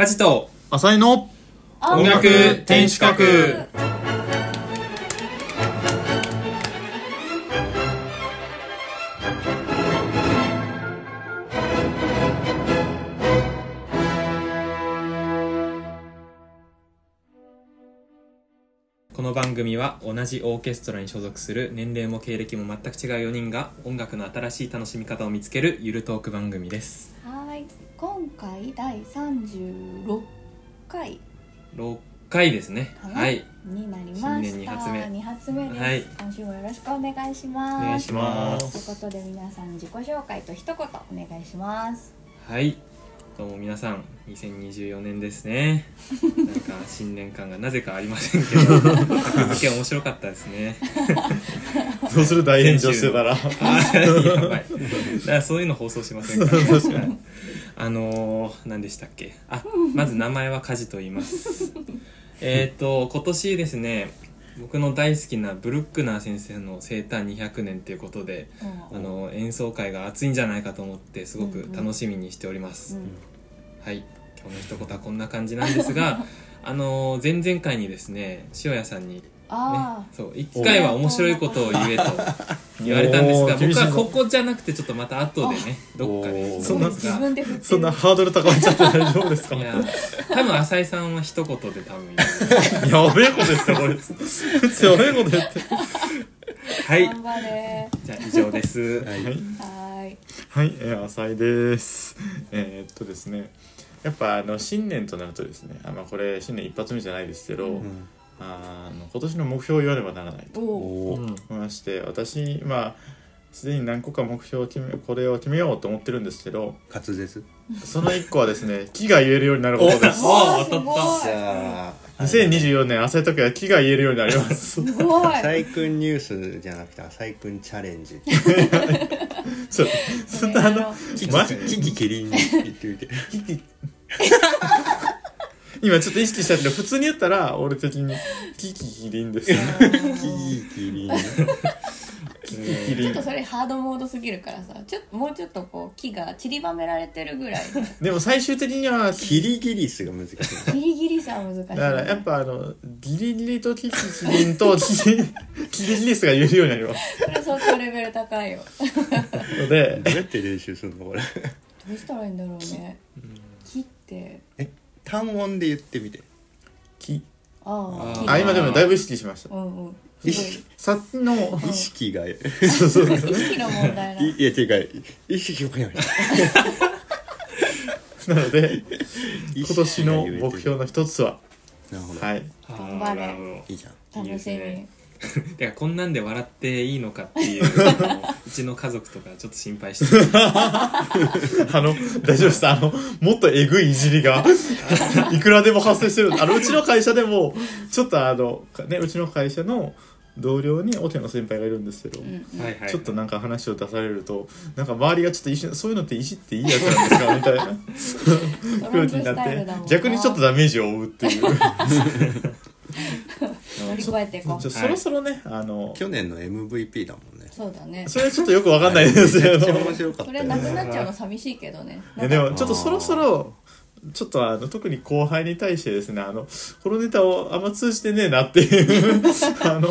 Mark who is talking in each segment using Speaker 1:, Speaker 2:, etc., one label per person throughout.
Speaker 1: 家事と
Speaker 2: 浅井の
Speaker 1: 音楽天守閣この番組は同じオーケストラに所属する年齢も経歴も全く違う4人が音楽の新しい楽しみ方を見つけるゆるトーク番組です。
Speaker 3: はい今回第36回。
Speaker 1: 6回ですね。はい。
Speaker 3: になりました。
Speaker 1: 新年二発目。
Speaker 3: 二発目です、
Speaker 1: はい。
Speaker 3: 今週もよろしくお願いします。
Speaker 1: お願いしま
Speaker 3: という
Speaker 1: す
Speaker 3: ことで皆さん自己紹介と一言お願いします。
Speaker 1: はい。どうも皆さん2024年ですね。なんか新年感がなぜかありませんけど。格付け面白かったですね。
Speaker 2: どうする？大炎上してたら。
Speaker 1: あーやばい。だからそういうの放送しませんから、はいあのー、何でしたっけ？あ まず名前は梶と言います。えっと今年ですね僕の大好きなブルックナー先生の生誕200年ということで
Speaker 3: うん。
Speaker 1: あの演奏会が熱いんじゃないかと思ってすごく楽しみにしております、
Speaker 3: うん。
Speaker 1: はい。今日の一言はこんな感じなんですが あの前々回にですね塩谷さんにね
Speaker 3: あ
Speaker 1: そう一回は面白いことを言えと言われたんですが僕はここじゃなくてちょっとまた後でねどっかで。そうんな
Speaker 3: 自
Speaker 1: が。
Speaker 3: 分で振ってる
Speaker 2: そんなハードル高めちゃって大丈夫ですか？
Speaker 1: いや多分浅井さんは一言で多分
Speaker 2: やべえこと言ってこいつ。やべえこと言って。
Speaker 1: はい。
Speaker 3: 頑張れ。
Speaker 1: じゃあ以上です。
Speaker 2: はい。
Speaker 3: はーい。
Speaker 2: はい、えー、浅井です。えーっとですね、やっぱあの新年となるとですね、あまあこれ新年一発目じゃないですけど、
Speaker 3: うん
Speaker 2: あの今年の目標を言わねばならないと。
Speaker 3: おお
Speaker 2: 思いまして、私まあすでに何個か目標を決めこれを決めようと思ってるんですけど、
Speaker 4: 滑舌？
Speaker 2: その一個はですね、木が言えるようになることです。
Speaker 1: お
Speaker 3: すごい。
Speaker 4: じゃあ
Speaker 2: 2024年浅井時は木が言えるようになります。
Speaker 3: すごい。
Speaker 4: 浅井くんニュースじゃなくて浅井くんチャレンジ。
Speaker 2: そう、そんなあの、マジ
Speaker 4: キキキリン言ってみて。
Speaker 2: キキ今ちょっと意識したけど普通に言ったら俺的にキキキリンです。
Speaker 4: キキキリン
Speaker 2: キキキリン。
Speaker 3: ちょっとそれハードモードすぎるからさ。ちょっともうちょっとこう木が散りばめられてるぐらい。
Speaker 2: でも最終的には
Speaker 4: キリギリスが難しい。
Speaker 3: ギリギリさは難しい、
Speaker 2: だからやっぱあのギリギリとキキキリンとキリ キリギリスが言えるようになります。
Speaker 3: それ相当レベル高いよ。
Speaker 2: ので。
Speaker 4: どうやって練習するのこれ。
Speaker 3: どうしたらいいんだろうね。木って。
Speaker 4: え？単音で言ってみて。
Speaker 2: き。
Speaker 3: ああ
Speaker 1: あ
Speaker 2: 今でもだいぶ意識しました。
Speaker 3: うんうん。
Speaker 2: さっきの
Speaker 4: 意識が。い
Speaker 2: そうそうそう。
Speaker 3: 意識の問題な い
Speaker 4: や違う。意識がない
Speaker 2: なので今年の目標の一つは。
Speaker 4: なるほど。
Speaker 2: はい。
Speaker 3: 頑張れ。
Speaker 4: いいじゃん。
Speaker 3: 楽しみ。
Speaker 1: いいですね てかこんなんで笑っていいのかっていう うちの家族とかちょっと心配して。る
Speaker 2: あの大丈夫です。あのもっとえぐいいじりがいくらでも発生してる。あのうちの会社でもちょっとあのねうちの会社の同僚にオケの先輩がいるんですけど、
Speaker 3: うんうん。
Speaker 1: はいはい
Speaker 2: ちょっとなんか話を出されるとなんか周りがちょっと一瞬そういうのっていじっていいやつなんですかみたいな。空気になって逆にちょっとダメージを負うっていう
Speaker 3: 乗り越えていこう。
Speaker 2: そろそろねあの
Speaker 4: 去年の MVP だもんね。
Speaker 3: そうだね。
Speaker 2: それちょっとよくわかんないですけど
Speaker 4: めっちゃ面白かったよ
Speaker 3: それなくなっちゃうの寂しいけどね。
Speaker 2: いやでもちょっとそろそろちょっとあの特に後輩に対してですねあのこのネタをあんま通じてねえなっていうあの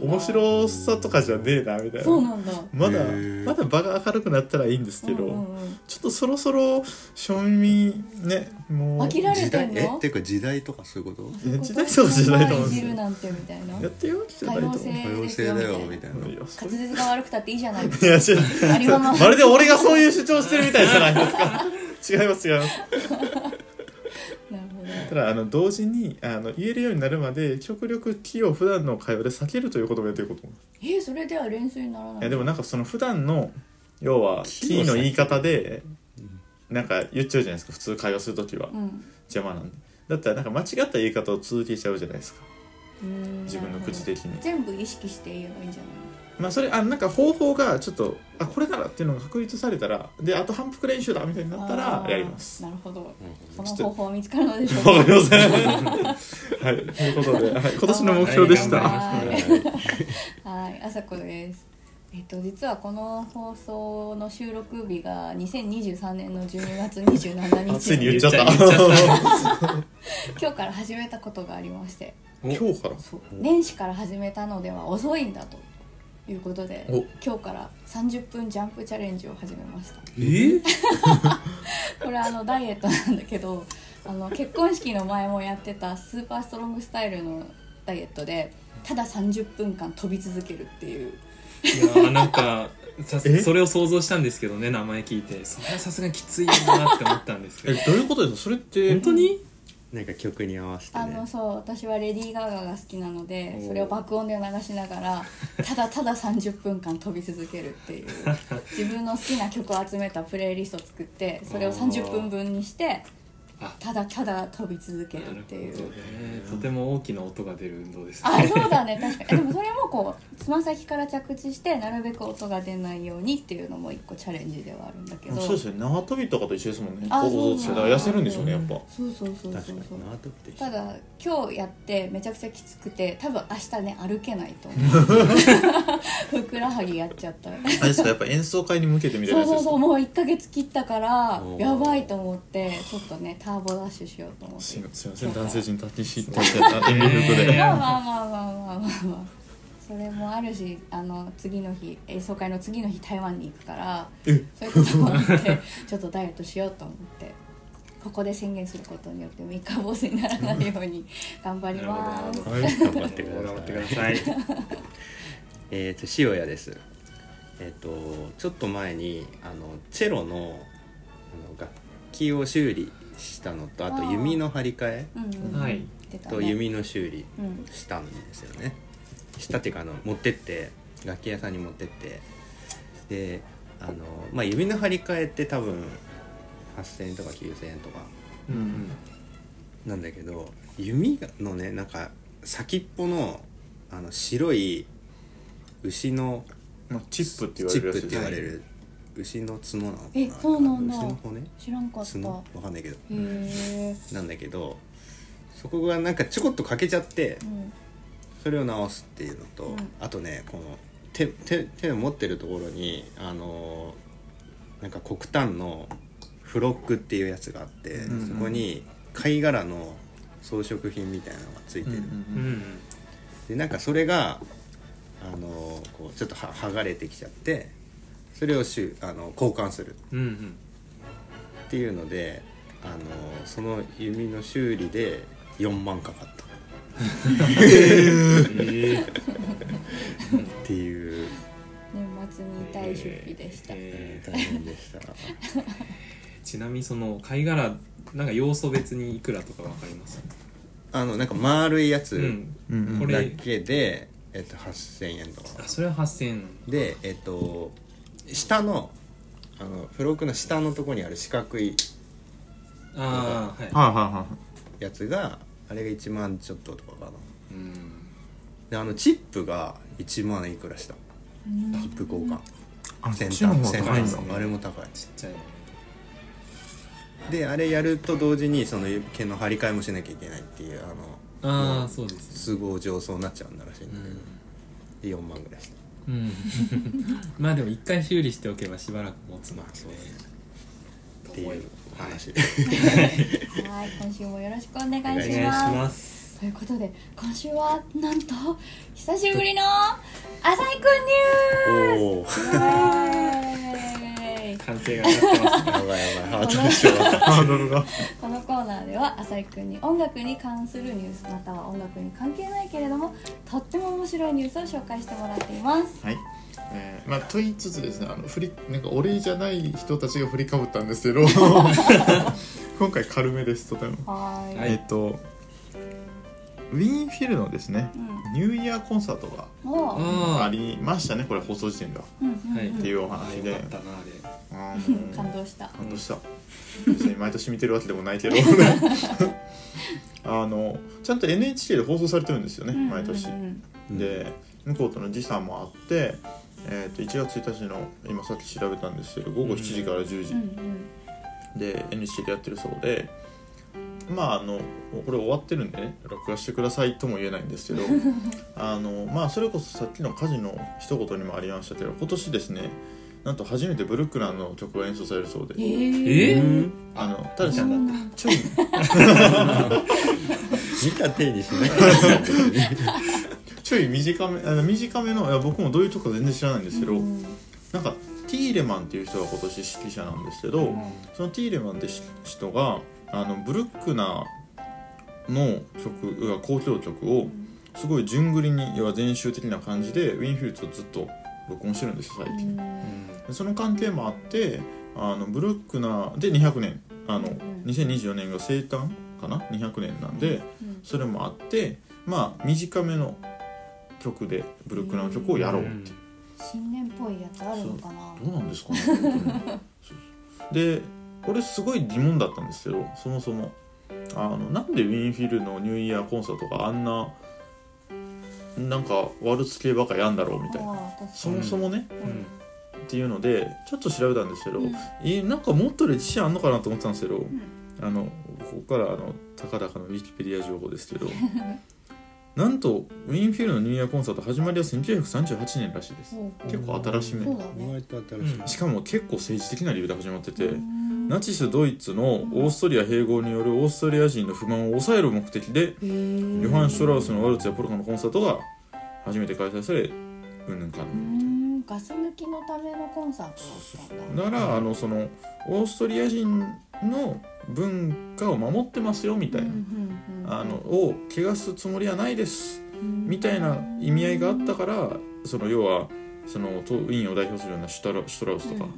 Speaker 2: 面白さとかじゃねえなみたいな。
Speaker 3: そうなんだ。
Speaker 2: まだまだ場が明るくなったらいいんですけど、
Speaker 3: うんうんうん。
Speaker 2: ちょっとそろそろ正味ねもう
Speaker 3: 飽きられてんの？
Speaker 4: えっていうか時代とかそういうこと？
Speaker 2: 時代そう時代と思うん
Speaker 3: い
Speaker 2: ですよ。
Speaker 3: じるなんてみたいな。
Speaker 2: やってよ時代と思う
Speaker 3: 多様性
Speaker 4: 多様性だよみたいな。
Speaker 3: 滑舌が悪くたっていいじゃない。
Speaker 2: いや違う。
Speaker 3: ま
Speaker 2: るで俺がそういう主張してるみたいじゃないですか違います違います。
Speaker 3: なるほど。
Speaker 2: ただあの同時にあの言えるようになるまで極力気を普段の会話で避けるということもやっていこうと思う
Speaker 3: えーそれでは練習にならない
Speaker 2: いやでもなんかその普段の要はキーの言い方でなんか言っちゃうじゃないですか普通会話するときは。
Speaker 3: うん。
Speaker 2: 邪魔なんで。だったらなんか間違った言い方を続けちゃうじゃないですか。
Speaker 3: うん
Speaker 2: 自分の口的に。
Speaker 3: 全部意識して言えばいいんじゃない
Speaker 2: まあそれあなんか方法がちょっとあこれならっていうのが確立されたらであと反復練習だみたいになったらやります。
Speaker 3: なるほど。その方法は見つかるのでしょう
Speaker 2: わか
Speaker 3: か
Speaker 2: りません。はい。ということで、はい、今年の目標でした、
Speaker 3: はい。あさこです。えっと、実はこの放送の収録日が2023年の12月27
Speaker 2: あついに
Speaker 3: 日
Speaker 2: 言っちゃった
Speaker 1: 言っちゃった。
Speaker 3: 今日から始めたことがありまして。
Speaker 2: 今日から？
Speaker 3: そう。年始から始めたのでは遅いんだということで
Speaker 2: お。
Speaker 3: 今日から30分ジャンプチャレンジを始めました。
Speaker 1: え？
Speaker 3: これあのダイエットなんだけどあの結婚式の前もやってたスーパーストロングスタイルのダイエットでただ30分間飛び続けるっていう。
Speaker 1: いやーなんかそれを想像したんですけどね名前聞いて。それはさすがにきついなって思ったんですけ
Speaker 2: え
Speaker 1: ど
Speaker 2: どういうことですか？それって。
Speaker 1: 本当に？
Speaker 4: なんか曲に合わせてね。
Speaker 3: あのそう私はレディー・ガガが好きなのでそれを爆音で流しながら ただただ30分間飛び続けるっていう自分の好きな曲を集めたプレイリストを作ってそれを30分分にして
Speaker 1: あ
Speaker 3: ただただ飛び続けるっていう。
Speaker 1: ね。とても大きな音が出る運動ですね。
Speaker 3: あそうだね。確かに。でもそれもこうつま先から着地してなるべく音が出ないようにっていうのも一個チャレンジではあるんだけど。
Speaker 2: そうですね。縄跳びとかと一緒ですもんね。
Speaker 3: あ
Speaker 2: 構造としてだから痩せるんでしょうねやっぱ。
Speaker 3: そうそうそうそう
Speaker 4: 確かに。
Speaker 3: そう
Speaker 4: 縄跳びって
Speaker 3: ただ今日やってめちゃくちゃきつくて多分明日ね歩けないと思う。ふくらはぎやっちゃった。
Speaker 2: あれですかやっぱ演奏会に向けてみたいな
Speaker 3: そうそうそう。もう1ヶ月切ったからやばいと思ってちょっとねターボダッシュしようと思って。
Speaker 2: すいません男性陣立ちし立
Speaker 3: そう
Speaker 2: ちあ演技服で。
Speaker 1: え
Speaker 3: まあまあまあまあまあまあまあ。それもあるしあの次の日演奏会の次の日台湾に行くから
Speaker 2: え？
Speaker 3: そういうこともあってちょっとダイエットしようと思って。ここで宣言することによって三日坊主にならないように頑張ります。
Speaker 1: な
Speaker 2: はい
Speaker 4: 頑張ってください。
Speaker 1: 頑張ってください
Speaker 4: えっ、と塩屋です。えっ、とちょっと前にあのチェロのあの楽器を修理したのとあと弓の張り替え？と弓の修理
Speaker 3: うん。
Speaker 4: したんですよね。したっていうかあの持ってって楽器屋さんに持ってってであのまあ弓の張り替えって多分8000円とか9000円とか
Speaker 1: うんうん。
Speaker 4: なんだけど弓のねなんか先っぽのあの白い牛の
Speaker 2: まあチップって言われる
Speaker 4: 牛の角なのかな？
Speaker 3: えそうなんだ。
Speaker 4: 牛の骨？
Speaker 3: 知らんかった。
Speaker 4: 角？わかんないけど。
Speaker 3: へえ
Speaker 4: なんだけどそこがなんかちょこっと欠けちゃって
Speaker 3: うん。
Speaker 4: それを直すっていうのと、
Speaker 3: うん。
Speaker 4: あとねこの手手手を持ってるところにあのーなんか黒炭のフロックっていうやつがあって、
Speaker 2: うんうん。
Speaker 4: そこに貝殻の装飾品みたいなのがついてる、
Speaker 2: うん
Speaker 1: うんうん。
Speaker 4: でなんかそれがあのーこうちょっとは剥がれてきちゃってそれをしゅあの交換する。
Speaker 1: うんうん
Speaker 4: っていうのであのーその弓の修理で4万かかった。
Speaker 1: え
Speaker 4: っていう、
Speaker 3: 年末に痛い出費でした、
Speaker 1: えー
Speaker 4: 大変でした。
Speaker 1: ちなみにその貝殻なんか要素別にいくらとかわかります？
Speaker 4: あのなんか丸いやつ、
Speaker 1: うん。
Speaker 2: うん。うん
Speaker 1: これ
Speaker 4: だけで、えっと、8000円とか。
Speaker 1: あそれは8000円。
Speaker 4: でえっと下のあのフロークの下のところにある四角い
Speaker 1: ああはい。
Speaker 2: はいはいは
Speaker 4: やつがあれが1万ちょっととかかな。
Speaker 1: うん。
Speaker 4: であのチップが1万いくらした
Speaker 3: うん。
Speaker 4: チップ交換。
Speaker 2: いあ
Speaker 4: 先
Speaker 2: っちの方が
Speaker 4: 先
Speaker 2: 高いんだ。
Speaker 4: 端あれも高い
Speaker 1: ちっちゃい。の
Speaker 4: であれやると同時にその毛の張り替えもしなきゃいけないっていうあの
Speaker 1: ああそうです
Speaker 4: 都合上そうなっちゃうんだらしいんだけど、で4万ぐらいした
Speaker 1: うん。まあでも一回修理しておけばしばらく持つので
Speaker 4: まあそうです。
Speaker 1: と
Speaker 4: ってい。う話
Speaker 3: はい今週もよろしくお願いします。
Speaker 1: お願いします。
Speaker 3: ということで今週はなんと久しぶりの浅井くんニュー
Speaker 4: おお
Speaker 3: スイエーイ
Speaker 1: 歓声が上がってますね。
Speaker 4: やばいやばい。ハー
Speaker 2: ドルが
Speaker 3: このコーナーでは浅井くんに音楽に関するニュースまたは音楽に関係ないけれどもとっても面白いニュースを紹介してもらっています。
Speaker 2: はい。えーまあと言いつつですねあの振りなんか俺じゃない人たちが振りかぶったんですけど。今回軽めですとても、
Speaker 3: はい。
Speaker 2: えっとウィーンフィルのですねニューイヤーコンサートが
Speaker 1: あ
Speaker 2: ありましたねこれ放送時点では。
Speaker 3: うんうんうん。
Speaker 1: はい
Speaker 2: っていうお
Speaker 1: あ
Speaker 2: 話で
Speaker 3: 感動した。
Speaker 2: 感動した。別に毎年見てるわけでもないけど。あのちゃんと NHK で放送されてるんですよね毎年
Speaker 3: うんうん。
Speaker 4: うん。
Speaker 2: で向こうとの時差もあって、えー、と1月1日の今さっき調べたんですけど午後7時から10時。
Speaker 3: うんうん。
Speaker 2: で NHK でやってるそうでまああのこれ終わってるんでね録画してくださいとも言えないんですけど あのまあそれこそさっきの家事の一言にもありましたけど今年ですねなんと初めてブルックランの曲が演奏されるそうで。
Speaker 3: え
Speaker 1: え
Speaker 4: うん。
Speaker 2: あのただし
Speaker 1: 見たんだっ
Speaker 2: ちょい
Speaker 4: 見た手にしなか
Speaker 2: ちょい短めあの短めのいや僕もどういうとこか全然知らないんですけど、
Speaker 3: うん。
Speaker 2: なんかティーレマンっていう人が今年指揮者なんですけど、そのティーレマンって人があのブルックナーの曲要は交響曲をすごい順繰りに要は全集的な感じでウィンフィルツをずっと録音してるんですよ最近、でその関係もあってあのブルックナーで200年あの、
Speaker 3: うん。
Speaker 2: 2024年が生誕かな？200年なんで
Speaker 3: うん。
Speaker 2: それもあってまあ短めの曲でブルックナーの曲をやろうって。
Speaker 3: 新年っぽいやつあるのかな？
Speaker 2: どうなんですかね本 当にそうそうで俺すごい疑問だったんですけどそもそも。あのなんでウィンフィルのニューイヤーコンサートがあんななんかワルツ系ばっかやんだろうみたいな。そもそもね、
Speaker 3: うん。
Speaker 2: っていうのでちょっと調べたんですけど、
Speaker 3: うん。
Speaker 2: えなんかもっと歴史あんのかなと思ってたんですけど、
Speaker 3: ん。
Speaker 2: あのここからあのたかだかのウィキペディア情報ですけどなんとウィンフィルのニューイヤーコンサート始まりは1938年らしいです。結構新しめ。
Speaker 3: そうだね。
Speaker 4: し
Speaker 2: かも結構政治的な理由で始まってて、
Speaker 3: うん
Speaker 2: ナチスドイツのオーストリア併合によるオーストリア人の不満を抑える目的でヨハン・シュトラウスのワルツやポルカのコンサートが初めて開催されうんぬんかん
Speaker 3: う
Speaker 2: ぬんみたいなん。
Speaker 3: ガス抜きのためのコンサート。
Speaker 2: だからあのそのオーストリア人の文化を守ってますよみたいな、あのを汚すつもりはないですみたいな意味合いがあったからその要はそのとウィーンを代表するようなシュトラシュトラウスとか、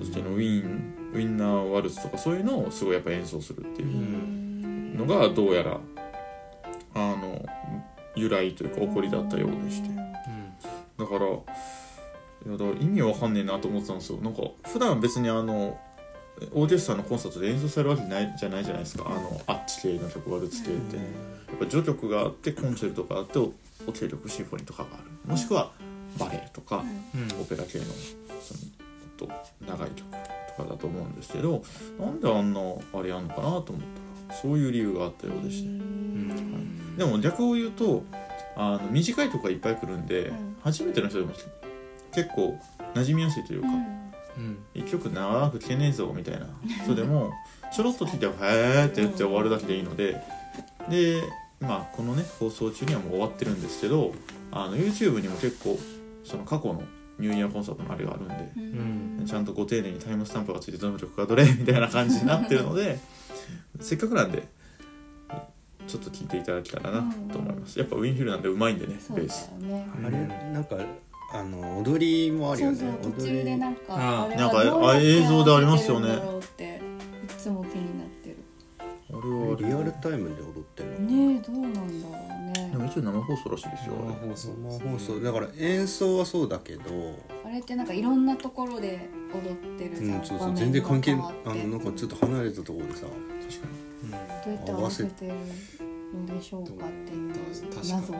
Speaker 2: そしてのウィーンウィンナーワルツとかそういうのをすごいやっぱ演奏するっていう。のがどうやらあの由来というか起こりだったようでして。だからいやだ意味わかんねえなと思ってたんですよ。なんか普段別にあのオーケストラのコンサートで演奏されるわけないじゃないじゃないですか。あのあっち系の曲ワルツ系って、やっぱ序曲があってコンチェルトがあっておお経曲シンフォニーとかがある。もしくはバレエとか、
Speaker 1: うん。
Speaker 2: オペラ系のそのと長い曲とかだと思うんですけどなんであんなあれやんのかなと思った。らそういう理由があったようでして、
Speaker 1: うん。
Speaker 2: でも逆を言うとあの短いとこがいっぱい来るんで、
Speaker 3: うん。
Speaker 2: 初めての人でも結構馴染みやすいというか、
Speaker 1: うん。
Speaker 2: 一曲長く聴けねえぞみたいな人でも ちょろっと聴いて「へーって言って終わるだけでいいのででまあこのね放送中にはもう終わってるんですけどあの YouTube にも結構その過去のニューイヤーコンサートのあれがあるんで、
Speaker 1: うん。
Speaker 2: ちゃんとご丁寧にタイムスタンプがついてどの曲がどれみたいな感じになってるので せっかくなんでちょっと聴いていただけたらなと思います。やっぱウィンフィルなんでうまいんでね
Speaker 3: そうだよ
Speaker 2: ベース。
Speaker 3: ね
Speaker 4: あれなんかあの踊りもあるよね。
Speaker 3: そうそう途中でなんか
Speaker 1: あ
Speaker 3: れ
Speaker 2: なんか
Speaker 3: はどうやって
Speaker 2: あ映像でありますよね
Speaker 3: 合わせてるんだろうっていつも気に
Speaker 2: あれは。
Speaker 4: リアルタイムで踊ってるの
Speaker 3: ねえどうなんだろうね。
Speaker 2: でも一応生放送らしいですよ。あれ
Speaker 1: 放送。
Speaker 4: 生放送だから演奏はそうだけど、
Speaker 3: あれってなんかいろんなところで踊ってる
Speaker 4: うん、そうそう。全然関係あのなんかちょっと離れたところでさ。
Speaker 2: 確かに
Speaker 3: どうやって合わせてるのでしょうかっていう謎
Speaker 1: に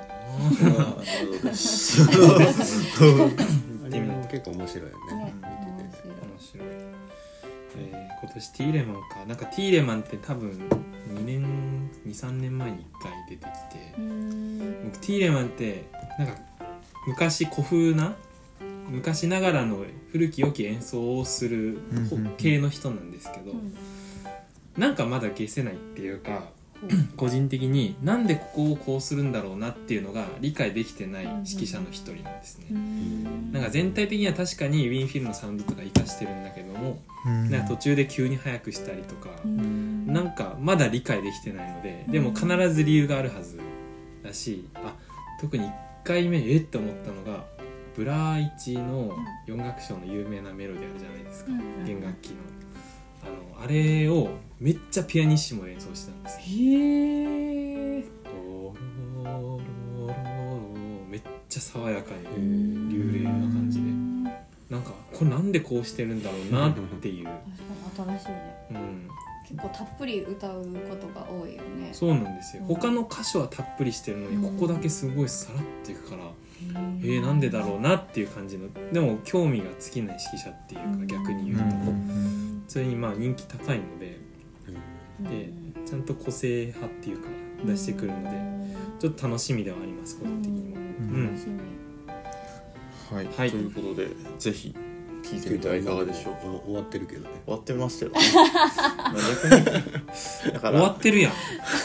Speaker 2: あ
Speaker 4: れも結構面白いよね
Speaker 3: ね
Speaker 4: 見てて。
Speaker 3: 面
Speaker 1: 面白い、えー今年ティーレマンか。なんかティーレマンって多分2年23年前に1回出てきて僕ティーレマンってなんか昔古風な昔ながらの古き良き演奏をする系の人なんですけど、
Speaker 3: うん。
Speaker 1: なんかまだ解せないっていうか個人的になんでここをこうするんだろうなっていうのが理解できてない指揮者の一人なんですね、
Speaker 3: うーん。
Speaker 1: なんか全体的には確かにウィーンフィルのサウンドとか活かしてるんだけども、なんか途中で急に速くしたりとか、
Speaker 3: うーん
Speaker 1: なんかまだ理解できてないのででも必ず理由があるはずだしあ特に1回目えって思ったのがブラ1の4楽章の有名なメロディあるじゃないですか、
Speaker 3: うん
Speaker 1: 弦楽器の。あのあれをめっちゃピアニッシモで演奏してたんですよ。
Speaker 3: へえ
Speaker 1: めっちゃ爽やかに
Speaker 3: ー
Speaker 1: 流麗な感じでなんかこれなんでこうしてるんだろうなっていう、
Speaker 3: 確かに新しいね
Speaker 1: うん、
Speaker 3: 結構たっぷり歌うことが多いよね。
Speaker 1: そうなんですよ。
Speaker 3: うん。
Speaker 1: 他の箇所はたっぷりしてるのに
Speaker 3: うん。
Speaker 1: ここだけすごいさらっていくから
Speaker 3: え
Speaker 1: えー、なんでだろうなっていう感じのでも興味が尽きない指揮者っていうか逆に言うと。
Speaker 3: うん
Speaker 1: それにまあ人気高いので
Speaker 3: へ
Speaker 1: でちゃんと個性派っていうか出してくるのでちょっと楽しみではあります個人的にも。
Speaker 3: うん。
Speaker 2: はい、
Speaker 1: はい。
Speaker 2: ということでぜひ聞いてみてはいかがでしょうか
Speaker 4: 終わってるけどね。
Speaker 2: 終わってましたよまあ逆にだか
Speaker 1: 終わ
Speaker 2: ら
Speaker 1: ってるや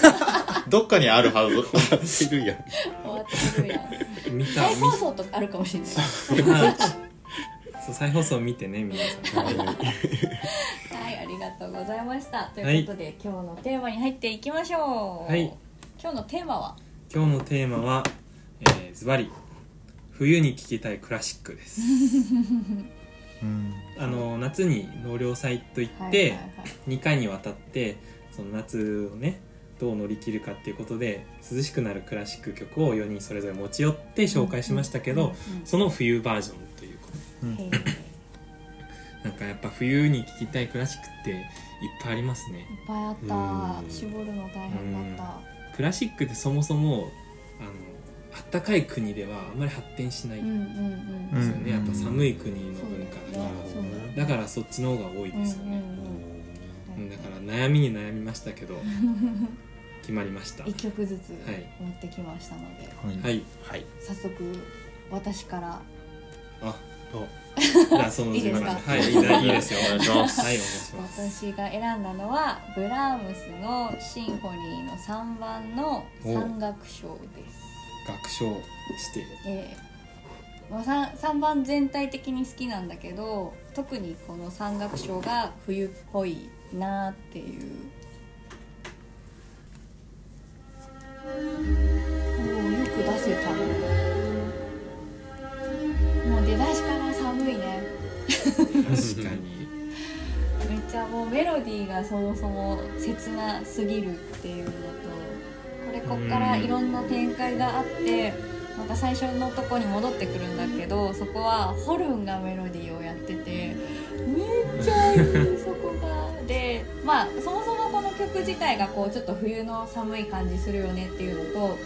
Speaker 2: どっかにあるはず。
Speaker 4: 終わってるやん。
Speaker 3: 終わってるやん。
Speaker 1: ん見た
Speaker 3: 再
Speaker 1: 見
Speaker 3: 放送とかあるかもしれない。
Speaker 1: はい。そう再放送見てね皆さん。
Speaker 3: はい、ありがとうございました。ということで、今日のテーマに入っていきましょう。
Speaker 1: はい。
Speaker 3: 今日のテーマは、
Speaker 1: 今日のテーマは、えーズバリ冬に聴きたいクラシックです。
Speaker 2: うん
Speaker 1: あの夏に納涼祭といって、
Speaker 3: はいはいはい。
Speaker 1: 2回にわたってその夏をねどう乗り切るかっていうことで涼しくなるクラシック曲を4人それぞれ持ち寄って紹介しましたけど、その冬バージョンということ
Speaker 2: うん
Speaker 3: へー。いっ
Speaker 1: なんかやっぱ冬に聴きたいクラシックっていっぱいありますね。
Speaker 3: ぱいあっ
Speaker 4: う
Speaker 3: た。
Speaker 4: ん。
Speaker 3: 絞るの大変だった。
Speaker 1: クラシックってそもそもあのあったかい国ではあんまり発展しない
Speaker 3: うん。
Speaker 1: ですよね、
Speaker 2: うん
Speaker 1: やっぱ寒い国の文化
Speaker 3: だよねそうだよね。
Speaker 1: だからそっちの方が多い
Speaker 3: うん
Speaker 1: ですよね、
Speaker 3: うん
Speaker 1: うんだから悩みに悩みましたけど 決まりました。
Speaker 3: うん。一曲ずつ
Speaker 1: はい。
Speaker 3: 持ってきましたので、
Speaker 2: はい。
Speaker 1: はい。
Speaker 4: はい。
Speaker 3: 早速私から。
Speaker 1: あ
Speaker 4: お
Speaker 1: じゃあその
Speaker 3: いいですか？
Speaker 1: はいいいだいいですよ。
Speaker 2: お願いします。
Speaker 1: はいお願いします。
Speaker 3: 私が選んだのはブラームスのシンフォニーの3番の山岳賞です。
Speaker 1: 学唱して。
Speaker 3: えーまあ、3, 3番全体的に好きなんだけど特にこの山岳賞が冬っぽいなっていう。よく出せたもう出だしから寒いね。
Speaker 1: 確かに。
Speaker 3: めっちゃもうメロディーがそもそも切なすぎるっていうのとこれこっからいろんな展開があってまた最初のとこに戻ってくるんだけどそこはホルンがメロディーをやっててめっちゃいいそこが。でまあそもそもこの曲自体がこうちょっと冬の寒い感じするよねっていうのと
Speaker 1: はい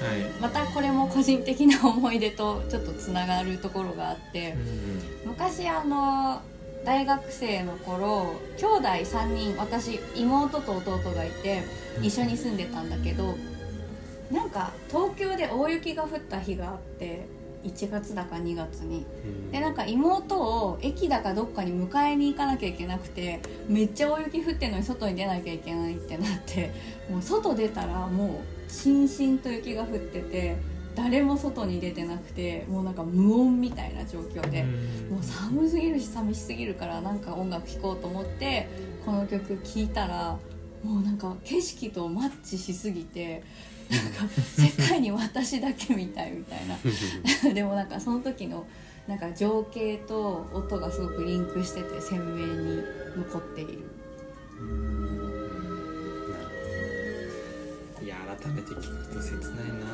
Speaker 3: またこれも個人的な思い出とちょっとつながるところがあって。昔あの大学生の頃兄弟3人私妹と弟がいて一緒に住んでたんだけどなんか東京で大雪が降った日があって1月だか2月にでなんか妹を駅だかどっかに迎えに行かなきゃいけなくてめっちゃ大雪降ってんのに外に出なきゃいけないってなってもう外出たらもうしんしんと雪が降ってて誰も外に出てなくてもうなんか無音みたいな状況で。もう寒すぎるし寂しすぎるからなんか音楽聴こうと思ってこの曲聴いたらもうなんか景色とマッチしすぎてなんか世界に私だけみたいみたいな。でもなんかその時のなんか情景と音がすごくリンクしてて鮮明に残っている。
Speaker 1: いや改めて聞くと切ないな。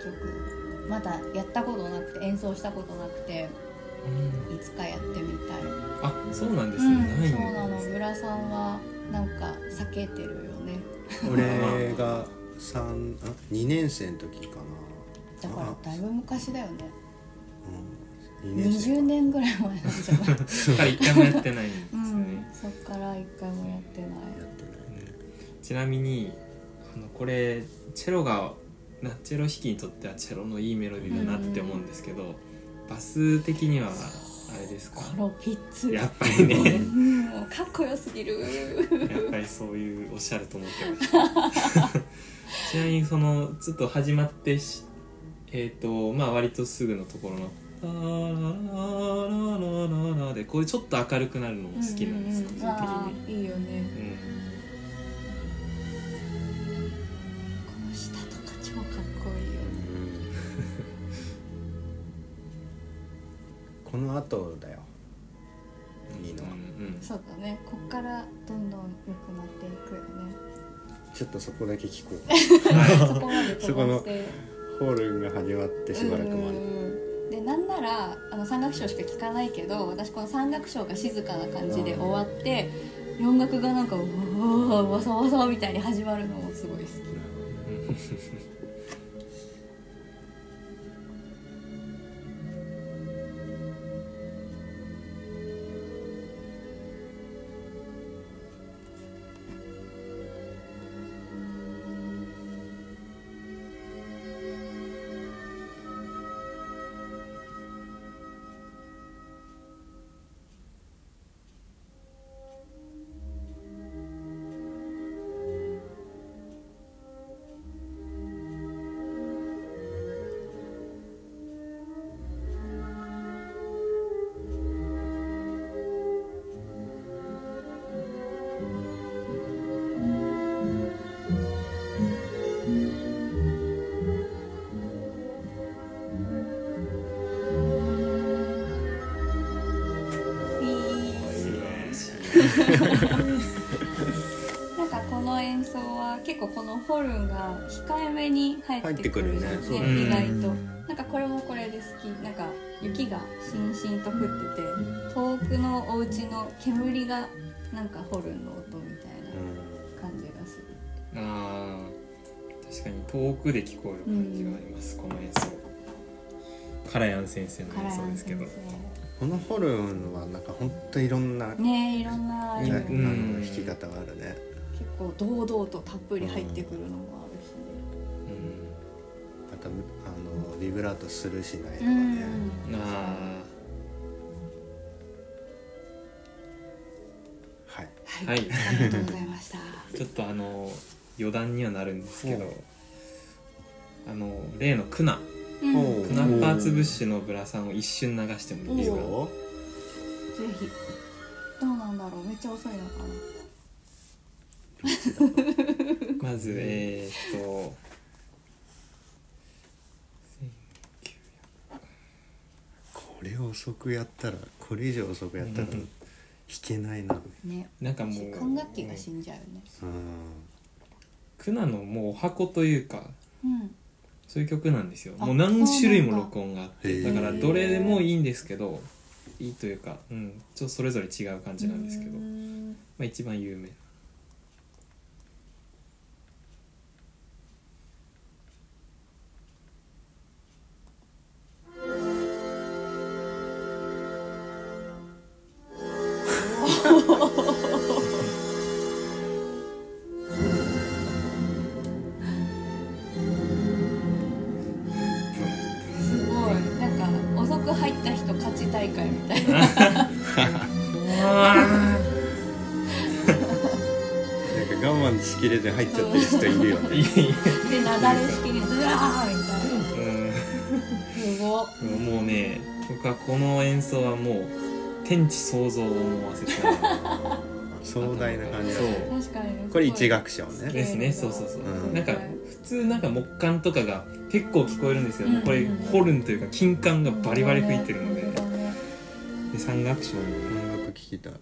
Speaker 3: 一曲まだやったことなくて演奏したことなくて
Speaker 1: うん。
Speaker 3: いつかやってみたい。
Speaker 1: あそうなんですね、
Speaker 3: うん、
Speaker 1: ない
Speaker 3: そうなの。
Speaker 1: んです
Speaker 3: 村さんはなんか避けてるよね。
Speaker 4: 俺が三あ2年生の時かな。
Speaker 3: だからだいぶ昔だよね。
Speaker 4: うん、2年生
Speaker 3: 20年ぐらい前なんじゃない？
Speaker 1: そっから一回もやってないんです
Speaker 3: う
Speaker 1: よね。
Speaker 3: ん、そっから一回もやってない。
Speaker 4: やってない
Speaker 1: ちなみにあのこれチェロがなチェロ弾きにとってはチェロのいいメロディーだなって思うんですけど、バス的にはあれですか？
Speaker 3: このピッツ
Speaker 1: やっぱりね。
Speaker 3: うん。もうかっこよすぎる。
Speaker 1: やっぱりそういうおっしゃると思ってましたちなみにそのちょっと始まってしえっ、とまあ割とすぐのところの「タラララララ」でこういうちょっと明るくなるのも好きなんです、
Speaker 3: うう
Speaker 1: 個人的
Speaker 3: あ
Speaker 1: に。
Speaker 3: ーいいよね。
Speaker 1: うん。
Speaker 3: この下とか超かっこいいよ
Speaker 4: この後だよ。いいのは。
Speaker 1: うん。
Speaker 3: そうだね。こっからどんどん良くなっていく
Speaker 4: ちょっとそこだけ聞こう。
Speaker 3: そこまで飛ばして。
Speaker 4: ホールが始まってしばらくまで
Speaker 3: うんでなんならあの三楽章しか聞かないけど私この三楽章が静かな感じで終わって音楽がなんかうわーわさわさみたいに始まるのもすごい好き なんかこの演奏は結構このホルンが控えめに入ってくる
Speaker 4: 入ってくるね。
Speaker 3: ね意外と。
Speaker 2: うん。
Speaker 3: なんかこれもこれで好き。なんか雪がしんしんと降ってて遠くのお家の煙がなんかホルンの音みたいな感じがする。
Speaker 1: あー確かに遠くで聞こえる感じがあります、この演奏。カラヤン先生の演奏ですけど。
Speaker 3: 先
Speaker 4: このホルンはなんかほんといろんな、
Speaker 3: 生ねえいろんなあ
Speaker 4: の弾き方があるね。
Speaker 3: 結構堂々とたっぷり入ってくるのもあるしね。
Speaker 4: あとあのビブラートするしないとか
Speaker 3: うん
Speaker 4: ね、
Speaker 1: うん。あ
Speaker 4: はい。
Speaker 1: ーはい。
Speaker 3: ありがとうございました。
Speaker 1: ちょっとあの余談にはなるんですけどあの例のクナクナッパーツブッシュのブラさんを一瞬流してもいいですか？
Speaker 4: お
Speaker 3: ぜひ。どうなんだろう。めっちゃ遅いのかな。
Speaker 1: まずえー、っと
Speaker 4: これ遅くやったらこれ以上遅くやったら
Speaker 1: うん。
Speaker 4: 弾けないな。
Speaker 3: ね。
Speaker 1: なんかもう
Speaker 3: 管楽器が死んじゃうよね。
Speaker 4: うん。
Speaker 1: クナのもうお箱というか
Speaker 3: うん
Speaker 1: そういう曲なんですよ。
Speaker 3: あ
Speaker 1: もう何種類も録音があって
Speaker 4: だ
Speaker 1: だからどれでもいいんですけどいいというか、うん、ちょっとそれぞれ違う感じなんですけど、
Speaker 3: う
Speaker 1: ま
Speaker 3: ん
Speaker 1: あ、一番有名天地創造を思わせて
Speaker 4: 壮大な感じだ
Speaker 1: そう。
Speaker 4: ね
Speaker 3: 確かにね。
Speaker 4: これ一楽章ね。
Speaker 1: ですね。そうそうそう、
Speaker 4: うん。
Speaker 1: なんか普通なんか木管とかが結構聞こえるんですけども、
Speaker 3: うん。
Speaker 1: これホルンというか金管がバリバリ吹いてるので,、
Speaker 3: 本当だね
Speaker 1: で三楽章。に
Speaker 4: 音楽聴きたい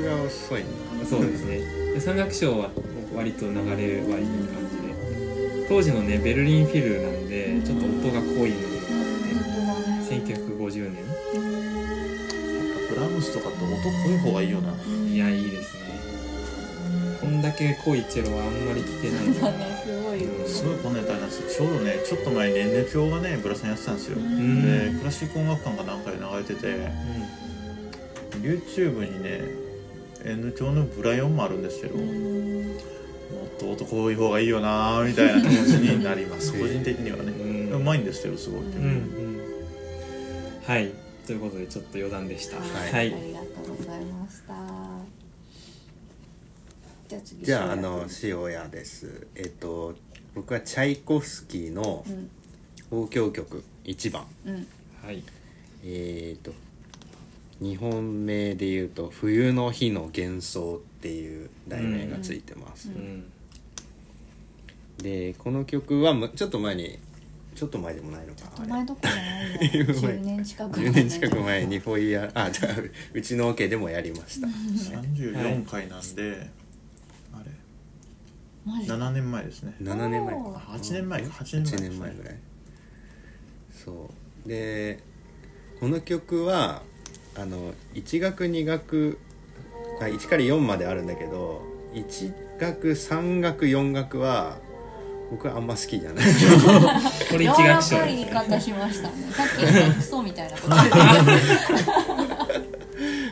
Speaker 4: が遅い
Speaker 1: そうですね。で三楽章は割と流れはいい感じで。当時のねベルリンフィルなんでちょっと音が濃いのがあって。1950年。
Speaker 2: ブラームスとかって音濃い方がいいよな。
Speaker 1: いやいいですね。こんだけ濃いチェロはあんまり聞けない
Speaker 3: そうだねすごいよ
Speaker 2: すごいこんなネタなんです。よちょうどねちょっと前に N 響がねブラさんやってたんですよ、
Speaker 1: ん。
Speaker 2: でクラシック音楽館かなんかで流れてて。YouTube にね N 響のブラ4もあるんですけどもっと音濃い方がいいよなーみたいな気持ちになります。個人的にはね。
Speaker 1: う
Speaker 2: まいんですけどすごい、
Speaker 1: うんうん。はい。ということでちょっと余談でした。
Speaker 3: は
Speaker 1: はい。い、
Speaker 3: ありがとうございました。じゃあ次
Speaker 4: じゃああ
Speaker 3: 塩
Speaker 4: の塩屋です。えっと僕はチャイコフスキーの
Speaker 3: うん。
Speaker 4: 交響曲1番。
Speaker 3: うん。
Speaker 1: はい。
Speaker 4: えっと日本名で言うと「冬の日の幻想」っていう題名がついてます、
Speaker 1: うん。
Speaker 4: でこの曲はむちょっと前にちょっと前でもないのか
Speaker 3: お前どこじゃないよ10 年近く前。
Speaker 4: 10年近く前にフォイヤーあじゃあうちのオケでもやりました。
Speaker 2: 34回なんで、あれ？
Speaker 3: マジ
Speaker 2: ？7年前ですね。
Speaker 4: 7年前か。
Speaker 3: おー。
Speaker 2: 8年前か？8年前。
Speaker 4: 8年前ぐらい。そう。でこの曲はあの1楽2楽あ1から4まであるんだけど1楽3楽4楽は僕はあんま好きじゃない。
Speaker 1: これ一
Speaker 3: 柔ら
Speaker 1: 楽章
Speaker 3: かい言い
Speaker 1: ですね
Speaker 3: 方しましたね。さっきのクソみたいなこと。言って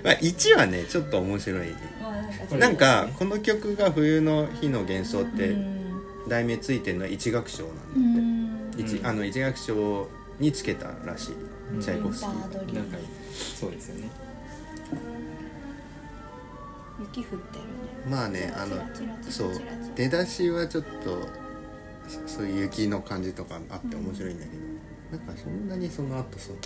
Speaker 4: まあ1はねちょっと面白い。
Speaker 3: た
Speaker 4: なんかこの曲が「冬の日の幻想」って
Speaker 3: うん
Speaker 4: 題名ついてるのは1楽章
Speaker 3: う
Speaker 4: なんだって、
Speaker 3: ん。
Speaker 4: 一あの1楽章につけたらしい、
Speaker 2: うん
Speaker 4: チャイコフスキー
Speaker 1: なんかそうですよね。
Speaker 3: 雪降ってるね。
Speaker 4: まあねあのそう出だしはちょっとそういう雪の感じとかあって面白いんだけど、うん、なんかそんなにその後そ
Speaker 3: う。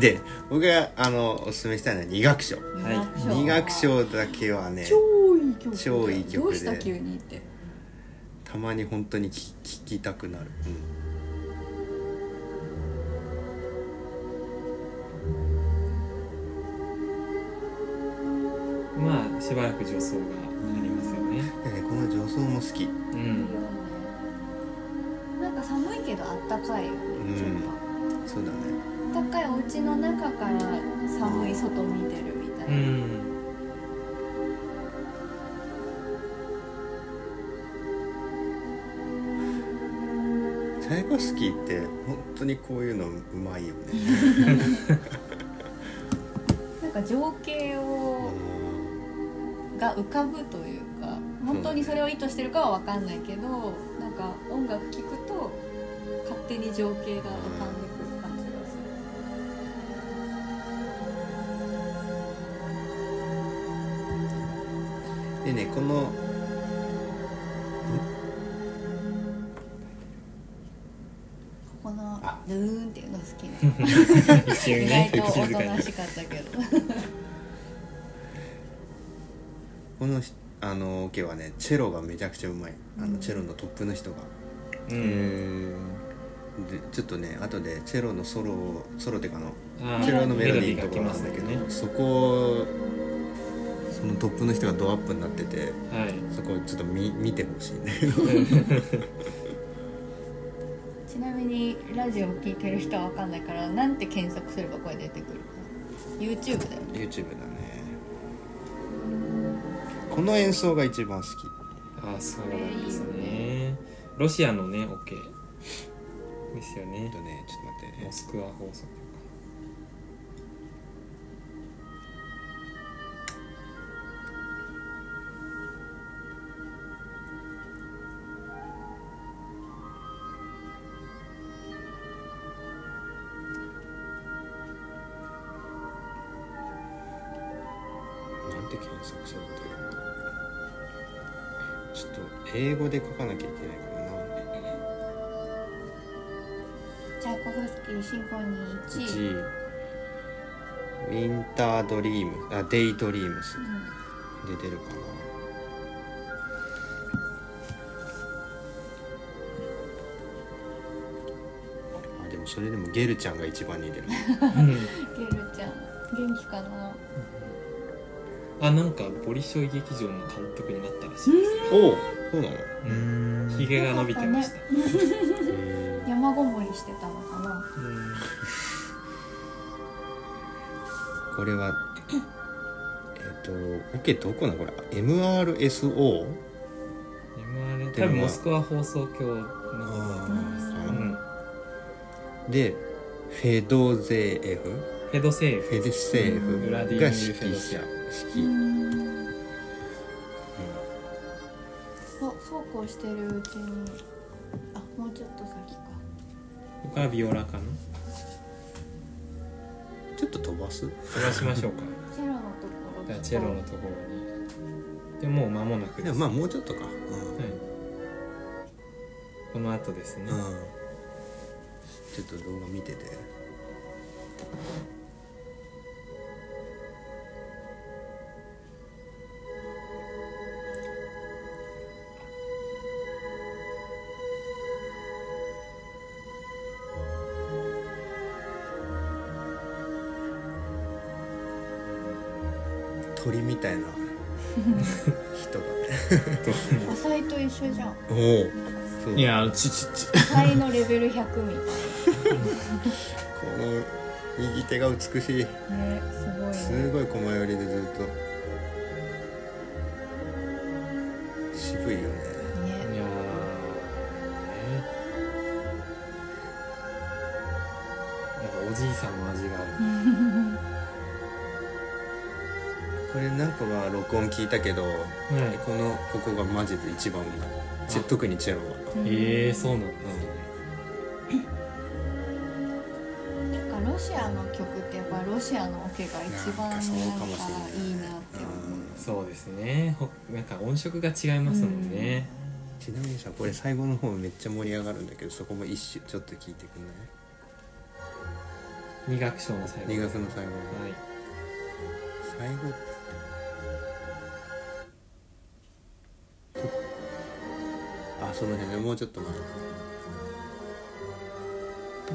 Speaker 4: で僕があのおすすめしたいのは二楽章、二楽章。だけはね
Speaker 3: 超いい曲
Speaker 4: で。
Speaker 3: た
Speaker 4: まに本当に聴きたくなる、うん。
Speaker 1: まあしばらく助走がありますよね。
Speaker 4: うん、この女装も好き。
Speaker 1: うん。
Speaker 3: なんか寒いけどあったかいよねちょっ
Speaker 4: そうだね。
Speaker 3: とあったかいお家の中から寒い外見てるみたいうな、
Speaker 1: ん。
Speaker 4: チャイコフスキーって本当にこういうのうまいよね。
Speaker 3: なんか情景をが浮かぶというか本当にそれを意図してるかは分かんないけどなんか音楽聴くと勝手に情景が浮かんでくる感じがする。
Speaker 4: でねこの
Speaker 3: ここの
Speaker 4: あ。
Speaker 3: ルーンっていうの好きな。
Speaker 1: 一瞬
Speaker 3: 意
Speaker 1: ね
Speaker 3: 外とおとなしかったけど
Speaker 4: このしあのオケはねチェロがめちゃくちゃうまい。あ
Speaker 3: うん。
Speaker 4: のチェロのトップの人が、
Speaker 1: うん。
Speaker 4: でちょっとね後でチェロのソロをソロっていうかあの
Speaker 1: あー
Speaker 4: チェロのメロディー
Speaker 1: メ
Speaker 4: のところなんだけど、
Speaker 1: メロディーが来ます
Speaker 4: そこそのトップの人がドアップになってて
Speaker 1: はい。
Speaker 4: そこをちょっと見見てほしいね。
Speaker 3: ちなみにラジオを聴いてる人は分かんないからなんて検索すればこれ出てくるか。YouTube だよね。
Speaker 4: YouTube だねこの演奏が一番好き。
Speaker 1: ああそうなんですね。ロシアのねオケですよ
Speaker 4: え
Speaker 1: ね
Speaker 4: っとねちょっと待ってね。
Speaker 1: モスクワ放送
Speaker 4: かなきゃいけないからな。
Speaker 3: チャイコフスキーシンフォニー1
Speaker 4: 1ウィンタードリームあデイドリームス。出るかな。あでもそれでもゲルちゃんが一番に出る。
Speaker 3: ゲルちゃん。元気かな。
Speaker 1: あなんかボリショイ劇場の監督になったらしいです
Speaker 4: おおそうなの？
Speaker 1: うん。ひげが伸びてました。
Speaker 3: 山ごもりしてたのかな。
Speaker 1: うん。
Speaker 4: これはえっ、とオケどこなのこれ？MRSO?
Speaker 1: MR 多分モスクワ放送協の。ことだと思いますうん。
Speaker 4: でフェドゼーエフ？
Speaker 1: フェドセーフ。
Speaker 4: フェデセーフが指
Speaker 1: フェド
Speaker 4: 揮者。指揮、
Speaker 3: チェロのところ
Speaker 1: に。でもう間もなくで
Speaker 4: もまあもうちょっとか。
Speaker 1: はい、この後ですね、
Speaker 4: うん、うん、ちょっと動画見てて鳥みたいな。人だね。
Speaker 3: 浅井と一緒じゃん。
Speaker 4: おおそう。
Speaker 2: いやちちち。
Speaker 3: 浅井のレベル100みたい
Speaker 4: この右手が美しい。
Speaker 3: なねすごいね。
Speaker 4: すごい駒寄りでずっと聞いたけど、
Speaker 1: はい
Speaker 4: このここがマジで一番うまい特にチェロは。
Speaker 1: ええー、そうなんですね、
Speaker 3: なんかロシアの曲ってやっぱロシアのオケが一番なんか
Speaker 4: い
Speaker 3: いいなって思う。
Speaker 1: そうですね。ほなんか音色が違いますもんね、
Speaker 4: ちなみにさこれ最後の方めっちゃ盛り上がるんだけどそこも一首ちょっと聞いてくんない？
Speaker 1: 二楽章の最後。
Speaker 4: 二月の最後。
Speaker 1: はい。
Speaker 4: 最後その辺ねもうちょっと前。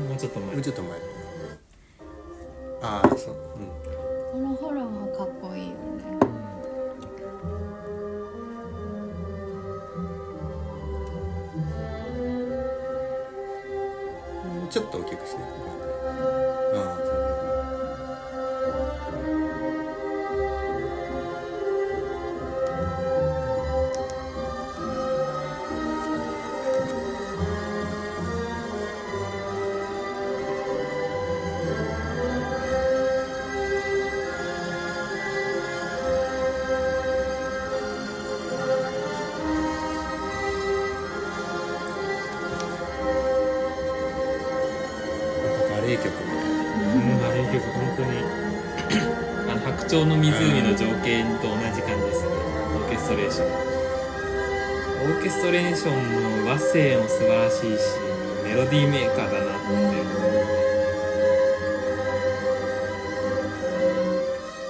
Speaker 1: もうちょっと前。
Speaker 4: もうちょっと前。ああそう
Speaker 1: ーケストレーションも和声も素晴らしいしメロディーメーカーだなって思う。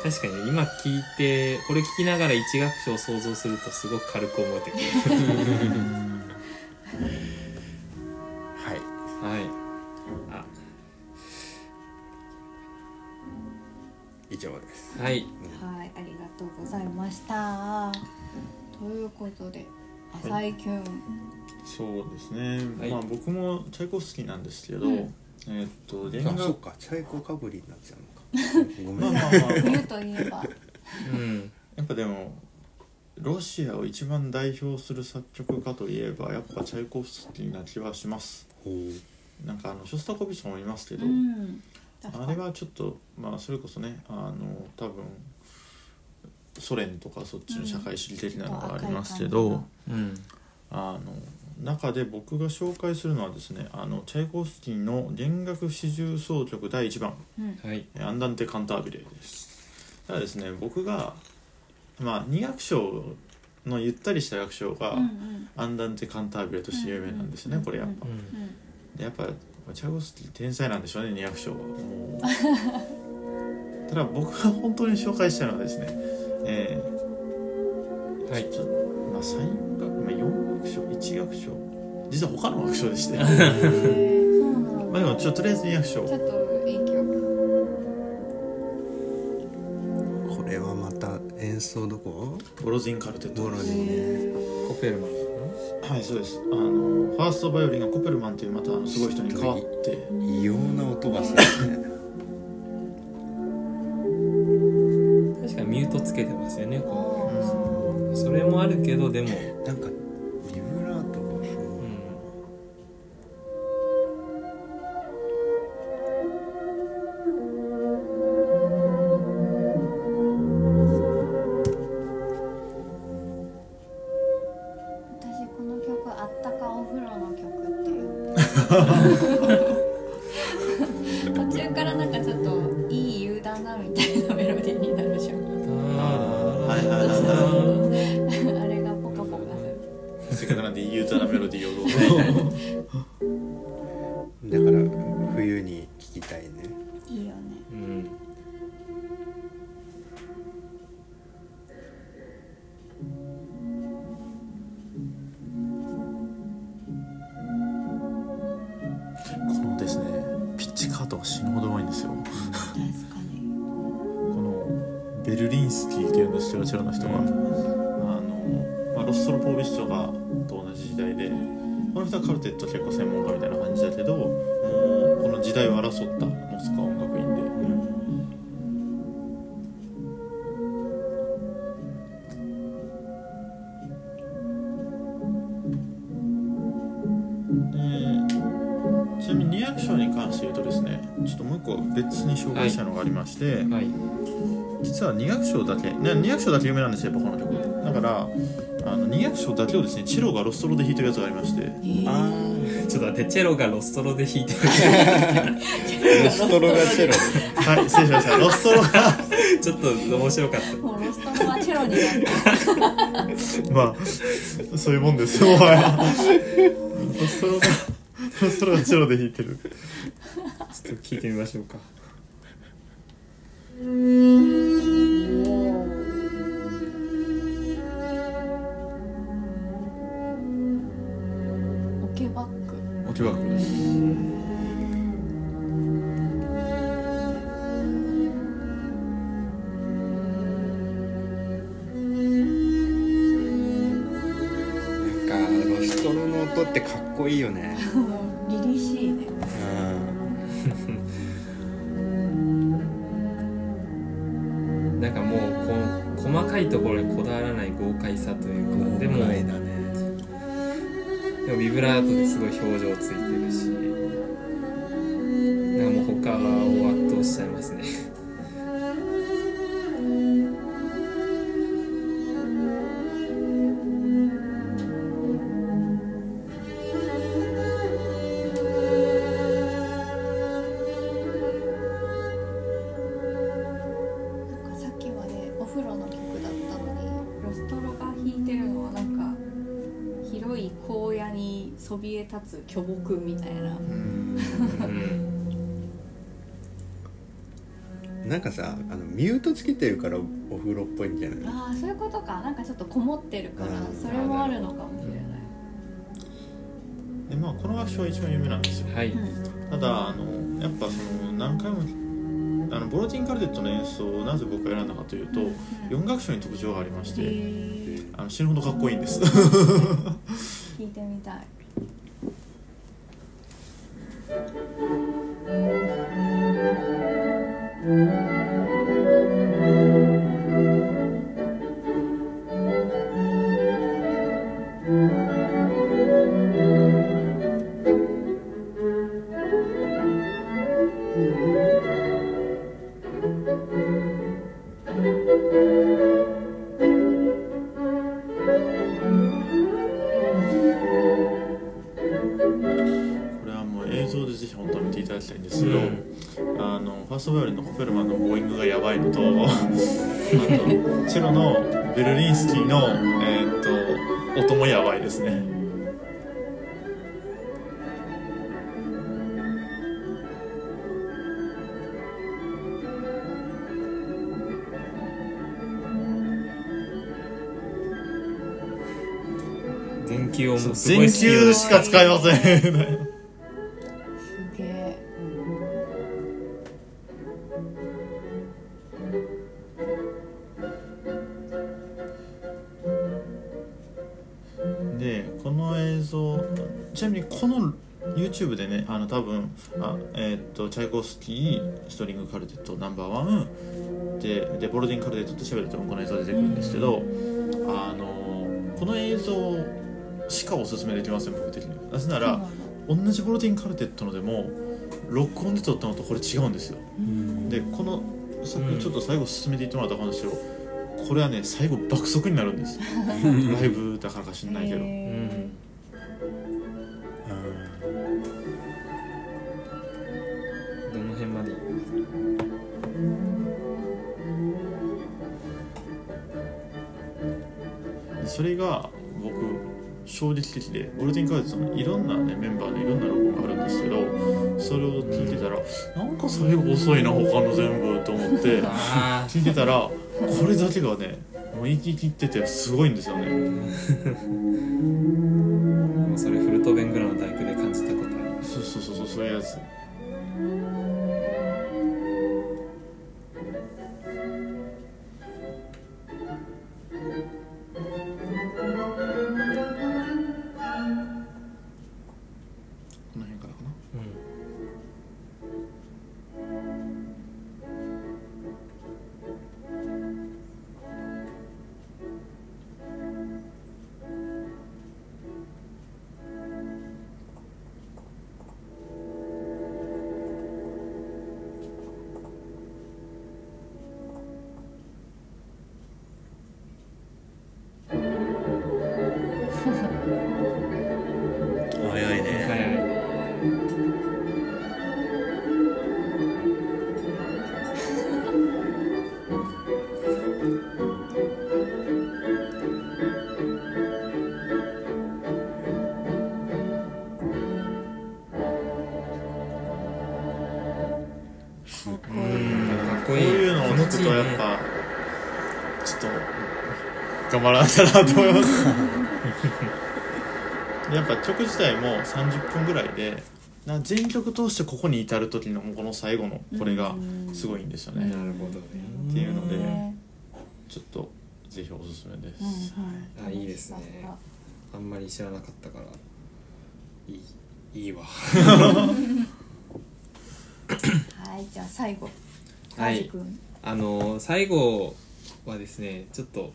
Speaker 1: 確かに今聞いてこれ聞きながら一楽章を想像するとすごく軽く思えてくる。
Speaker 2: そうですね、
Speaker 1: はい。
Speaker 2: まあ僕もチャイコフスキーなんですけど、
Speaker 3: うん。
Speaker 2: えーっと弦
Speaker 4: あ
Speaker 2: 楽
Speaker 4: そっか。チャイコかぶりになっちゃうのか。ごめん。
Speaker 2: まあまあまあ
Speaker 3: 冬といえば。
Speaker 1: うん。
Speaker 2: やっぱでもロシアを一番代表する作曲家といえばやっぱチャイコフスキーな気はします。
Speaker 4: ほう。
Speaker 2: なんかあのショスタコビッチもいますけど、
Speaker 3: うん。
Speaker 2: あれはちょっとまあそれこそねあの多分ソ連とかそっちの社会主義的なのがありますけど、
Speaker 3: うん
Speaker 1: うん。
Speaker 2: あの中で僕が紹介するのはですねあのチャイコフスキーの弦楽四重奏曲第1番。
Speaker 3: うん。
Speaker 1: はい「
Speaker 2: アンダンテ・カンタービレ」です。ただですね僕がまあ2楽章のゆったりした楽章が、アンダンテ・カンタービレとして有名なんですね、
Speaker 3: うん
Speaker 2: これやっぱ、でやっぱチャイコフスキー天才なんでしょうね2楽章。はもうただ僕が本当に紹介したいのはですねえー
Speaker 1: はい。
Speaker 2: ちょっとまあ3楽、まあ、4楽章1楽章実は他の楽章でして。まあでもちょっととりあえず2楽章
Speaker 3: ちょっといい記憶
Speaker 4: これはまた演奏どこ？
Speaker 2: ゴロジンカルテット。
Speaker 4: ゴロジン
Speaker 1: コペルマン
Speaker 2: はいそうです。あのファーストバイオリンがコペルマンというまたあのすごい人に変わって。
Speaker 4: 異様な音がするね。
Speaker 1: 確かにミュートつけてますよねこ
Speaker 3: あ
Speaker 1: うそれもあるけどでも、
Speaker 4: なんか
Speaker 2: 章だけ有名なんですよやっぱこの曲。だからあの2楽章だけをですねチェロがロストロで弾いてるやつがありまして。
Speaker 4: あ
Speaker 1: ちょっと待ってチェロがロストロで弾いてる。
Speaker 4: あロストロがチェロ。
Speaker 2: はい失礼しました。ロストロが
Speaker 1: ちょっと面白かった。
Speaker 3: もうロストロはチェロ白になった。
Speaker 2: まあそういうもんです。よもはや。そろがそろが白で弾いてる。
Speaker 1: ちょっと聞いてみましょうか
Speaker 3: ク
Speaker 2: オケバックです。
Speaker 4: なんかロストロの音ってかっこいいよね。
Speaker 3: 凛々しいね
Speaker 4: うん。
Speaker 1: なんかもうこの細かいところにこだわらない豪快さというか。でも
Speaker 4: 豪快だね
Speaker 1: でもビブラートですごい表情ついてるし。なんかもう他を圧倒しちゃいますね。
Speaker 3: 巨木みたいな。
Speaker 1: うん。
Speaker 4: なんかさあのミュートつけてるからお風呂っぽいんじゃない？
Speaker 3: ああそういうことか。なんかちょっとこもってるから
Speaker 4: うん。
Speaker 3: それもあるのかもしれない。
Speaker 2: でまあこの楽章は一番有名なんですよ。
Speaker 1: はい、
Speaker 3: うん。
Speaker 2: ただあのやっぱその何回もあのボロティンカルテットの演奏をなぜ僕が選んだかというと4楽章に特徴がありまし
Speaker 3: へ
Speaker 2: て
Speaker 3: ー。
Speaker 2: あの死ぬほどかっこいいんです。
Speaker 3: 弾いてみたい
Speaker 2: チェロのベルリンスキーの、えーっと音もやばいですね。
Speaker 1: 電球をもうすご
Speaker 2: 全
Speaker 1: い好きよ
Speaker 2: 球しか使いません YouTube でねあの多分あえーっとチャイコフスキーストリングカルテットナンバーワンででボルディンカルテットって調べるとこの映像出てくるんですけどあのこの映像しかおすすめできません僕的には。なぜなら同じボルディンカルテットのでも録音で撮ったのとこれ違うんですよ。でこのさ
Speaker 1: うん。
Speaker 2: ちょっと最後進めていってもらった話をこれはね最後爆速になるんです ライブだからか知んないけど。
Speaker 1: う
Speaker 3: へ
Speaker 1: ん。ど
Speaker 2: それが僕衝撃的でボルティンカーズのいろんな、ね、メンバーのいろんな録音があるんですけどそれを聞いてたらなんか最後遅いな他の全部と思って
Speaker 1: あ
Speaker 2: 聞いてたらこれだけがねもう生き切っててすごいんですよね。
Speaker 1: あ もうそれフルトベングラの大工で感じたことあります
Speaker 2: そうそうそうそうそういうやつ頑張らなきゃなと思います。やっぱ曲自体も30分ぐらいでな全曲通してここに至る時のこの最後のこれがすごいんですよね、
Speaker 1: なるほどね。
Speaker 2: っていうので
Speaker 3: ね
Speaker 2: ちょっとぜひおすすめです、
Speaker 3: うんうん
Speaker 1: あいいですね。あんまり知らなかったから。いいいいわ。
Speaker 3: はいじゃあ最後。
Speaker 1: はい。あの最後はですねちょっと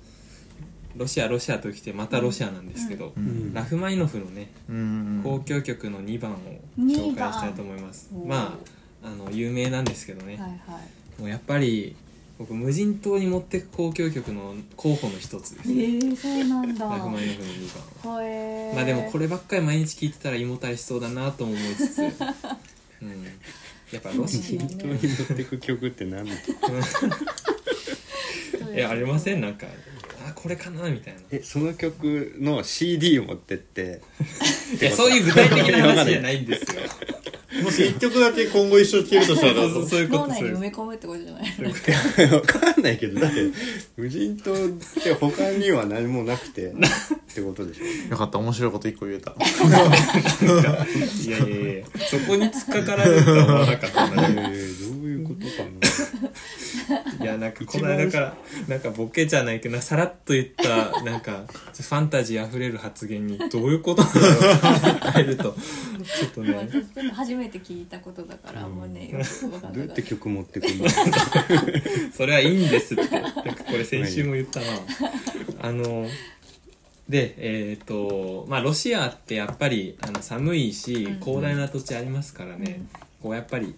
Speaker 1: ロシアロシアときてまたロシアなんですけど、
Speaker 2: うん。
Speaker 1: ラフマニノフのね
Speaker 2: うん。
Speaker 1: 交響曲の2番を紹介したいと思います。まああの有名なんですけどね、
Speaker 3: はいはい。
Speaker 1: もうやっぱり僕無人島に持ってく交響曲の候補の一つです
Speaker 3: え
Speaker 1: ね
Speaker 3: ー、そうなんだ。
Speaker 1: ラフマニノフの2番は。
Speaker 3: へー。
Speaker 1: まあでもこればっかり毎日聴いてたら胃もたれしそうだなとも思いつつ、うん、やっぱロシ
Speaker 3: そうだね
Speaker 4: 本当に乗ってく曲って何だ
Speaker 1: えありません？なんかあこれかなみたいな。
Speaker 4: えその曲の CD を持ってって。
Speaker 1: いやそういう具体的な話じゃないんですよ。
Speaker 2: もし1曲だけ今後一生聴けるとしたら
Speaker 1: そうそうそういうこ
Speaker 3: 脳内に埋
Speaker 1: とそういう
Speaker 3: め込むってことじゃない
Speaker 4: わかんないけどだって無人島って他には何もなくて。ってことでしょ。
Speaker 2: よかった面白いこと1個言えた。
Speaker 1: いやいやいやそこに突っかかられるとは思わなかったんだけど。
Speaker 4: えー、どういうことかない
Speaker 1: やなんかこの間からなんかボケじゃないけどさらっと言ったなんかファンタジーあふれる発言にどういうことなの入るとちょっとね。
Speaker 3: まあ私でも初めて聞いたことだからあんまねよく分かん
Speaker 4: どうやって曲持ってくるの？
Speaker 1: それはいいんですって。なんかこれ先週も言ったな。あのでえっ、とまあロシアってやっぱりあの寒いし
Speaker 3: うん
Speaker 1: 広大な土地ありますからね、こうやっぱり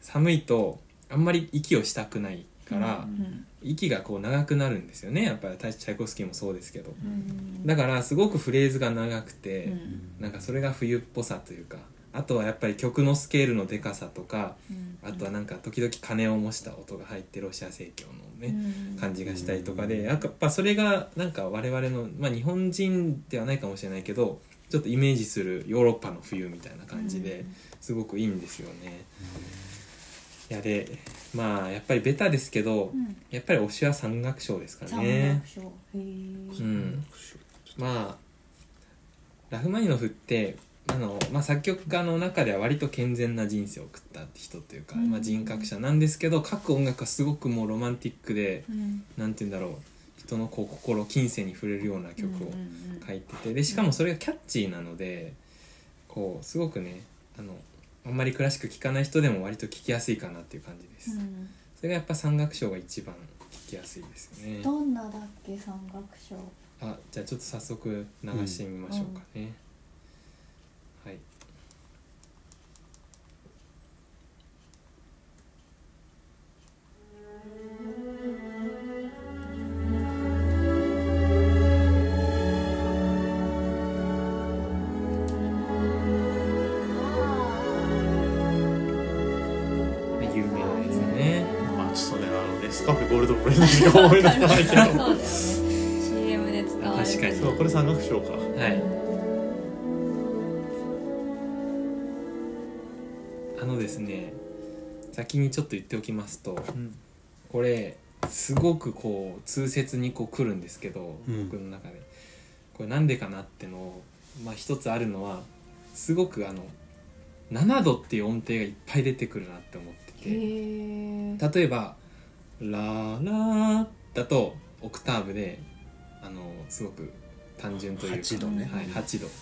Speaker 1: 寒いとあんまり息をしたくないから、
Speaker 3: うん
Speaker 1: 息がこう長くなるんですよね。やっぱりチャイコフスキーもそうですけど。
Speaker 3: うん
Speaker 1: だからすごくフレーズが長くて、
Speaker 3: うん。
Speaker 1: なんかそれが冬っぽさというかあとはやっぱり曲のスケールのでかさとか
Speaker 3: うん。
Speaker 1: あとはなんか時々鐘を模した音が入ってロシア正教のね、
Speaker 3: うん。
Speaker 1: 感じがしたりとかでやっぱそれがなんか我々の、まあ、日本人ではないかもしれないけどちょっとイメージするヨーロッパの冬みたいな感じで
Speaker 3: うん。
Speaker 1: すごくいいんですよね。いやでまあやっぱりベタですけど、
Speaker 3: うん。
Speaker 1: やっぱり推しは山岳賞ですか
Speaker 3: 山
Speaker 1: ね。
Speaker 3: へー。
Speaker 1: うん、まあラフマニノフってあの、まあ、作曲家の中では割と健全な人生を送ったって人というか、
Speaker 3: うん。
Speaker 1: まあ、人格者なんですけど書く音楽はすごくもうロマンティックで
Speaker 3: うん。
Speaker 1: なんて言うんだろう。人のこう心近世に触れるような曲を書いてて。でしかもそれがキャッチーなのでこうすごくねあのあんまりクラシック聴かない人でも割と聴きやすいかなっていう感じです、
Speaker 3: うん。
Speaker 1: それがやっぱ山岳賞が一番聴きやすいですよね。
Speaker 3: どんなだっけ山岳賞。
Speaker 1: あじゃあちょっと早速流してみましょうかね、はい。有
Speaker 2: ルドプレイのしか思い出さないけ
Speaker 3: そうだよ
Speaker 2: ど。
Speaker 3: ね CM で使われる。
Speaker 1: 確かに
Speaker 2: そうこれ山岳賞か。
Speaker 1: はい。あのですね先にちょっと言っておきますと
Speaker 2: うん。
Speaker 1: これすごくこう通説にこう来るんですけど、
Speaker 4: うん。
Speaker 1: 僕の中で。これなんでかなってのをまあ一つあるのはすごくあの7度っていう音程がいっぱい出てくるなって思ってて。例えば「ララ」だとオクターブであのすごく単純というか。
Speaker 4: 8度ね。
Speaker 1: はい、8度。
Speaker 4: うん。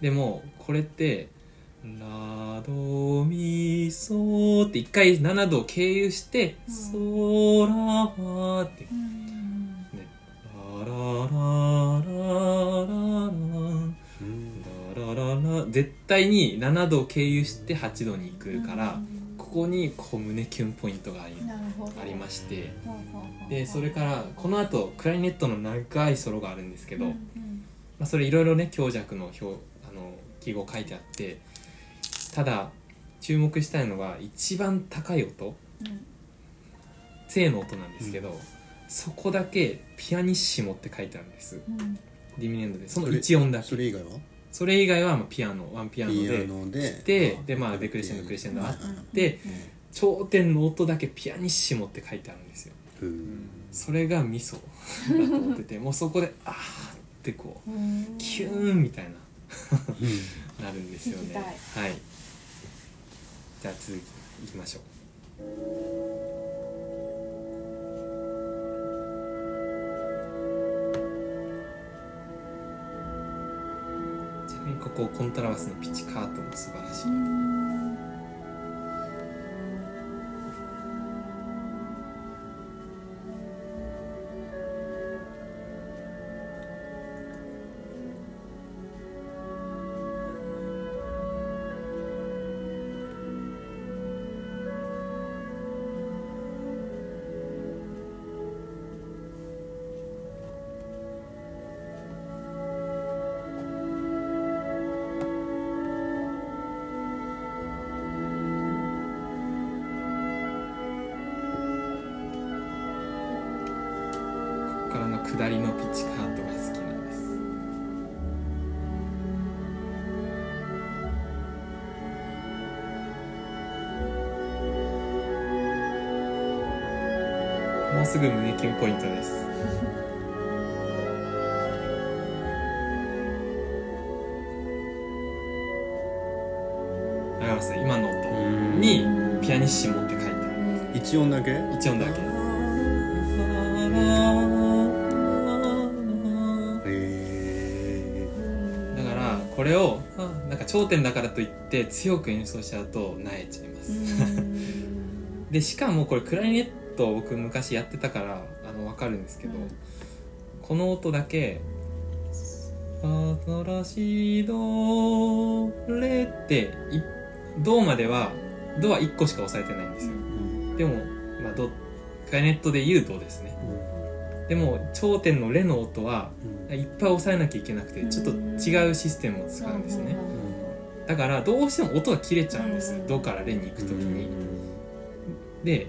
Speaker 1: でもこれって「ラドミソ」って一回7度を経由して「
Speaker 3: うん
Speaker 1: ソラファ」って。
Speaker 3: うん。
Speaker 1: ね「ララララララ
Speaker 4: うん
Speaker 1: ララララ」絶対に7度を経由して8度に行くからここにこう胸キュンポイントがあり
Speaker 3: なるほど
Speaker 1: ありまして。でそれからこの後クラリネットの長いソロがあるんですけど、
Speaker 3: うん
Speaker 1: まあ、それいろいろね強弱の表あの記号書いてあってただ注目したいのが一番高い音。
Speaker 3: うん。
Speaker 1: 正の音なんですけど、そこだけピアニッシモって書いてあるんです。
Speaker 3: うん。
Speaker 1: ディミネンドで。その
Speaker 4: それ
Speaker 1: 1音だけ。
Speaker 4: それ以外は？
Speaker 1: それ以外はまあピアノワンピアノ
Speaker 4: ピ
Speaker 1: で
Speaker 4: アノで。
Speaker 1: ででまあデクレッシェンドクレッシェンドあって
Speaker 3: うん
Speaker 1: で頂点の音だけピアニッシモって書いてあるんですよ。
Speaker 4: うん
Speaker 1: それがミソ。だと思っててもうそこであーってこうキューンみたいな。なるんですよね。はい。じゃあ続きいきましょう。ちなみにここコントラバスのピチカートも素晴らしいます今の音にピアニッシモって書いてある。
Speaker 4: 一音だけ？
Speaker 1: 一音だけ。
Speaker 4: へ
Speaker 1: だからこれをあなんか頂点だからといって強く演奏しちゃうと萎えちゃいます。でしかもこれクラリネットを僕昔やってたからあの分かるんですけど、
Speaker 3: うん
Speaker 1: この音だけ「新しいドレ」っていドまではドは1個しか押さえてないんですよ。でも、まあ、ドクラリネットで言うドですね。でも頂点のレの音はいっぱい押さえなきゃいけなくてちょっと違うシステムを使うんですね。だからどうしても音が切れちゃうんです
Speaker 3: うん。
Speaker 1: ドからレに行くときにで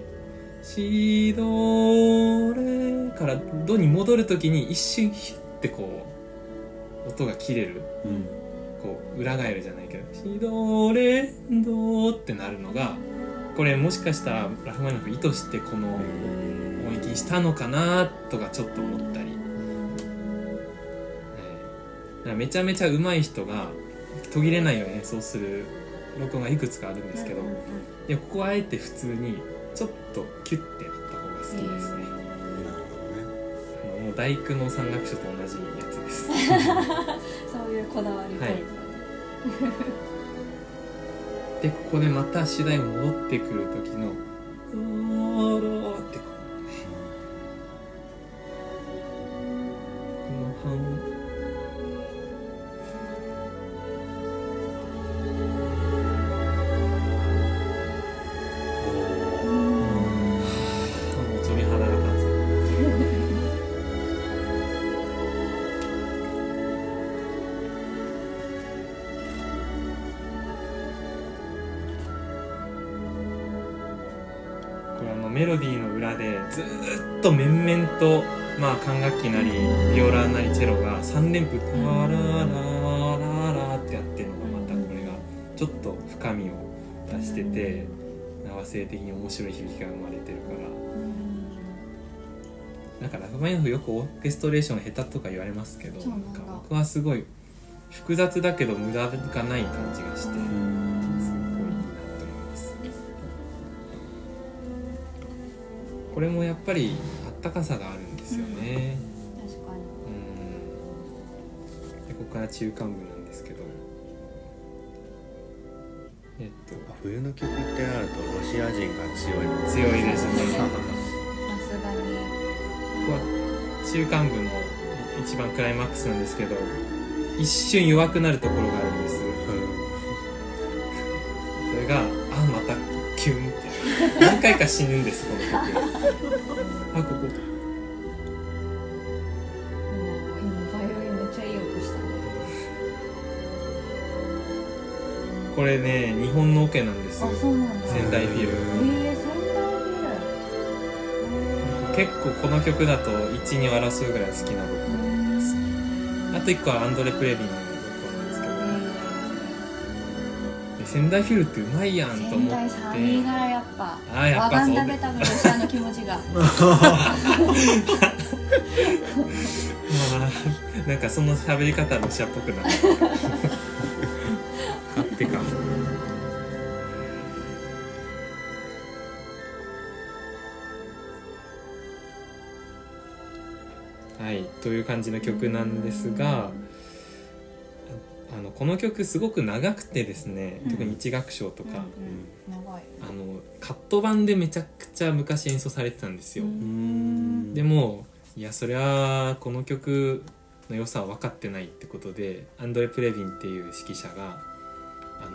Speaker 1: シドレからドに戻るときに一瞬ヒュッてこう音が切れるこう裏返るじゃないけどシドレドってなるのがこれもしかしたらラフマニノフ意図してこの音域にしたのかなとかちょっと思ったり、えーだからめちゃめちゃ上手い人が途切れないように演奏する録音がいくつかあるんですけど、でここはあえて普通にちょっとキュッてなった方が好きですね、もう大工の山岳書と同じやつです。
Speaker 3: そういうこだわりポイント。
Speaker 1: でここでまた主題が戻ってくる時の「ドロー」ってこの半のメロディーの裏でずーっと面々とまあ管楽器なりビオラなりチェロが3連符「タララララ」ってやってるのがまたこれがちょっと深みを出してて和声的に面白い響きが生まれてるから。なんかラフマニノフよくオーケストレーション下手とか言われますけど僕はすごい複雑だけど無駄がない感じがしてこれもやっぱりあったかさがあるんですよね。
Speaker 3: 確かに。
Speaker 1: うん。でここから中間部なんですけど。えっと。
Speaker 4: 冬の曲ってなるとロシア人が強いの？
Speaker 1: 強いですね。
Speaker 3: さすがに。
Speaker 1: ここは中間部の一番クライマックスなんですけど一瞬弱くなるところがあるんです。それが回か死ぬんですこの曲 あここ
Speaker 3: もう。今バイオリンめっちゃいい音したね
Speaker 1: これね日本のオケなんです
Speaker 3: あそうなんだ。
Speaker 1: 仙台フィル。
Speaker 3: えー、仙台フィル。
Speaker 1: 結構この曲だと12を争うぐらい好きな録音ですあと1個はアンドレ・プレビンの録音なんですけど。で仙台フィルってうまいやんと思
Speaker 3: 仙台
Speaker 1: って。
Speaker 3: サビがやっぱ
Speaker 1: あーやっ
Speaker 3: ワ
Speaker 1: ぱそうだ
Speaker 3: ガンダで多分ロシアの気持ちが。
Speaker 1: ま あなんかその喋り方ロシアっぽくなる。勝手か。はいという感じの曲なんですがあのこの曲すごく長くてですね特に一楽章とか、
Speaker 3: うんうん。長い。
Speaker 1: あのカット版でめちゃくちゃ昔演奏されてたんですよ、
Speaker 3: うん。
Speaker 1: でもいやそりゃこの曲の良さは分かってないってことでアンドレ・プレビンっていう指揮者があ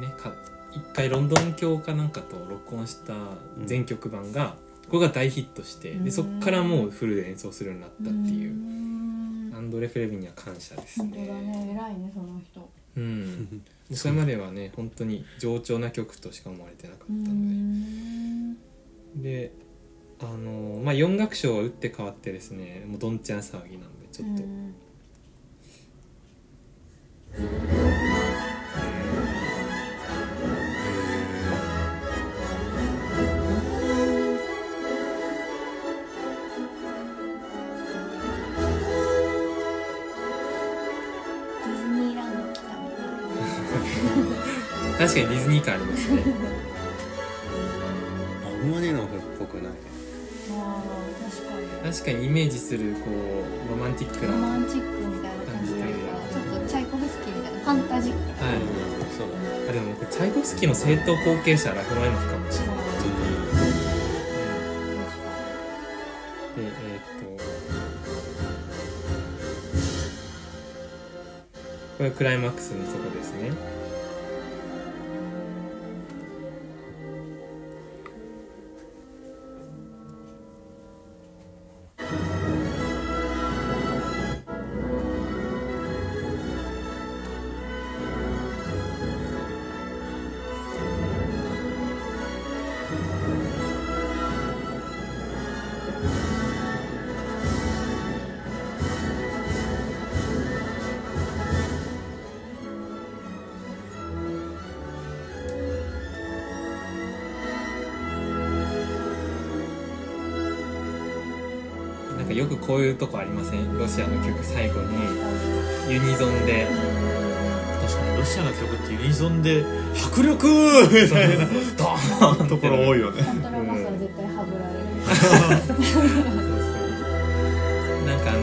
Speaker 1: のねか一回ロンドン教かなんかと録音した全曲版が、ここが大ヒットしてでそっからもうフルで演奏するようになったっていう、
Speaker 3: ん。
Speaker 1: アンドレ・プレビンには感謝ですね。
Speaker 3: ね偉いねその人。
Speaker 1: うん それまではね本当に上調な曲としか思われてなかった
Speaker 3: う
Speaker 1: ので、
Speaker 3: ん。
Speaker 1: であのまあ4楽章は打って変わってですねもうどんちゃん騒ぎなんでちょっと、確かにディズニー感ありますね。
Speaker 4: あんまりのっぽくない。
Speaker 3: あー確かに。
Speaker 1: 確かにイメージするこうロマンティックなは
Speaker 3: ロマンチックみたいな感じというかちょっとチャイコフスキーみたいなファンタジック
Speaker 1: い。
Speaker 4: そうだね
Speaker 1: あでも僕チャイコフスキーの正統後継者ラフマニノフかもしれない。ちょっと、でえーっとこれクライマックスのそこですねよくこういうとこありません？ロシアの曲最後にユニゾンで。
Speaker 2: 確かにロシアの曲ってユニゾンで迫力 みたいな。
Speaker 1: ドーン
Speaker 2: ところ多いよね。
Speaker 3: コントラバスは絶対ハブられる
Speaker 1: そうそうなんかあの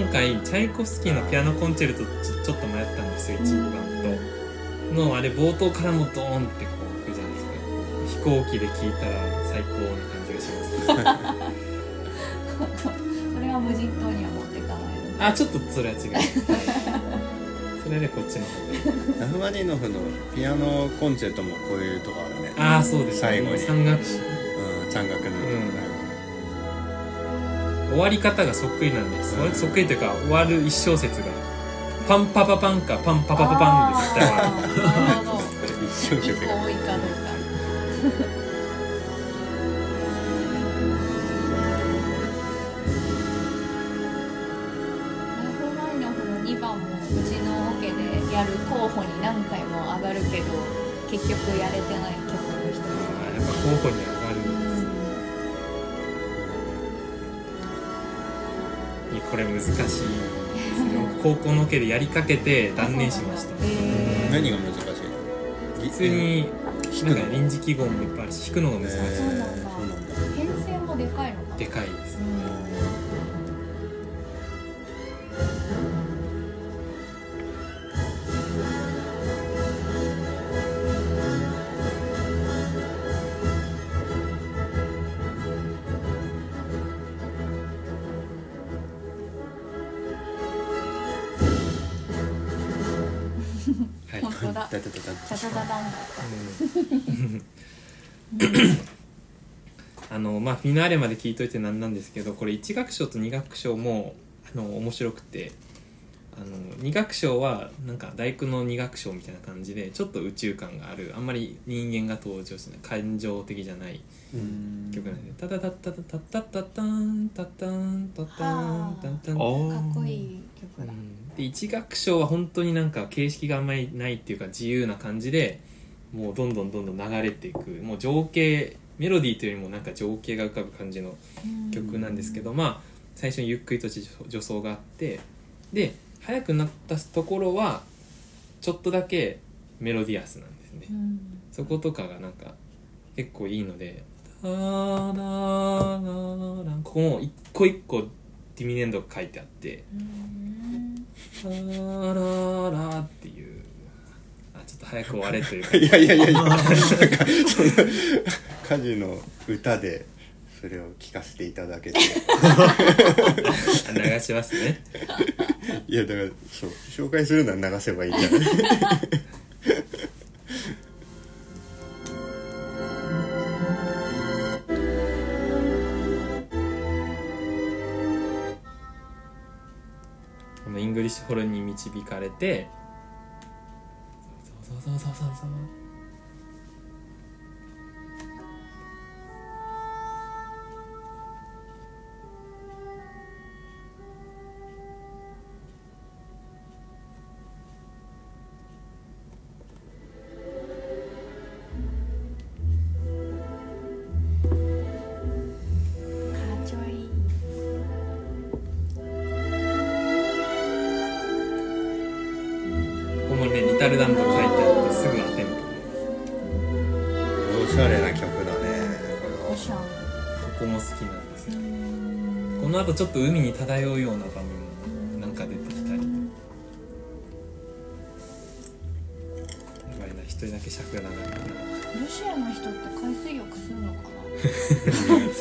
Speaker 1: 今回チャイコフスキーのピアノコンチェルトちょちょっと迷ったんですよ1番と。のあれ冒頭からもドーンってこう来るじゃないですか。飛行機で聴いたら最高な感じがします
Speaker 3: 無人島には持っていかないの
Speaker 1: あちょっとそれは違う。それでこっちの方。が
Speaker 4: ラフマニノフのピアノコンチェルトもこういうとこあるね。
Speaker 1: ああそうです
Speaker 4: 最後に。
Speaker 1: 三楽章。
Speaker 4: うん山岳の、
Speaker 1: 終わり方がそっくりなんです、
Speaker 4: うん。
Speaker 1: そっくりというか終わる一小節が。パンパパパンかパンパパパパンで絶対終わる
Speaker 4: 一生
Speaker 3: 一
Speaker 4: 懸命
Speaker 3: 個多いかどうか局やれてない曲の一つ
Speaker 1: やっぱ候補に上がるんですいやこれ難しいですね高校のオケでやりかけて断念しました。
Speaker 3: えー、
Speaker 4: 何が難しい？
Speaker 1: 普通になんか臨時記号もいっぱい。あるし弾くのが難しい、
Speaker 3: そうなんだ。
Speaker 4: そうなんだ
Speaker 3: 編成もでかいのかな。
Speaker 1: でかいです。はい
Speaker 3: 本当だ。
Speaker 1: あのまあフィナーレまで聞いといてなんなんですけどこれ1楽章と2楽章もあの面白くてあの2楽章はなんか大工の2楽章みたいな感じでちょっと宇宙感がある。あんまり人間が登場しない。感情的じゃない曲なんで「タタタタタタタタタンタタンタタンタンタン」
Speaker 3: か
Speaker 2: あ
Speaker 3: っこいい曲だ。
Speaker 1: うんで1楽章は本当になんか形式があんまりないっていうか自由な感じでもうどんどんどんどん流れていく。もう情景メロディーというよりもなんか情景が浮かぶ感じの曲なんですけど、まあ最初にゆっくりと助助走があってで速くなったところはちょっとだけメロディアスなんですね、
Speaker 3: うん。
Speaker 1: そことかがなんか結構いいので「タララララン」ここも一個一個ディミネンドが書いてあって
Speaker 3: うん「
Speaker 1: タラララ」っていう。あちょっと早く終われというか。
Speaker 4: いやいやいやいや。なんかその家事の歌でそれを聞かせていただけて。
Speaker 1: 流しますね。
Speaker 4: いやだからそう紹介するなら流せばいいじゃな
Speaker 1: イングリッシュホルンに導かれてそうそうそうそうそうそう。タルダント書いてあってすぐアテンポ
Speaker 4: おしゃれな曲だねこ
Speaker 3: おしゃ
Speaker 1: ここも好きなんですよ。この後ちょっと海に漂うような場面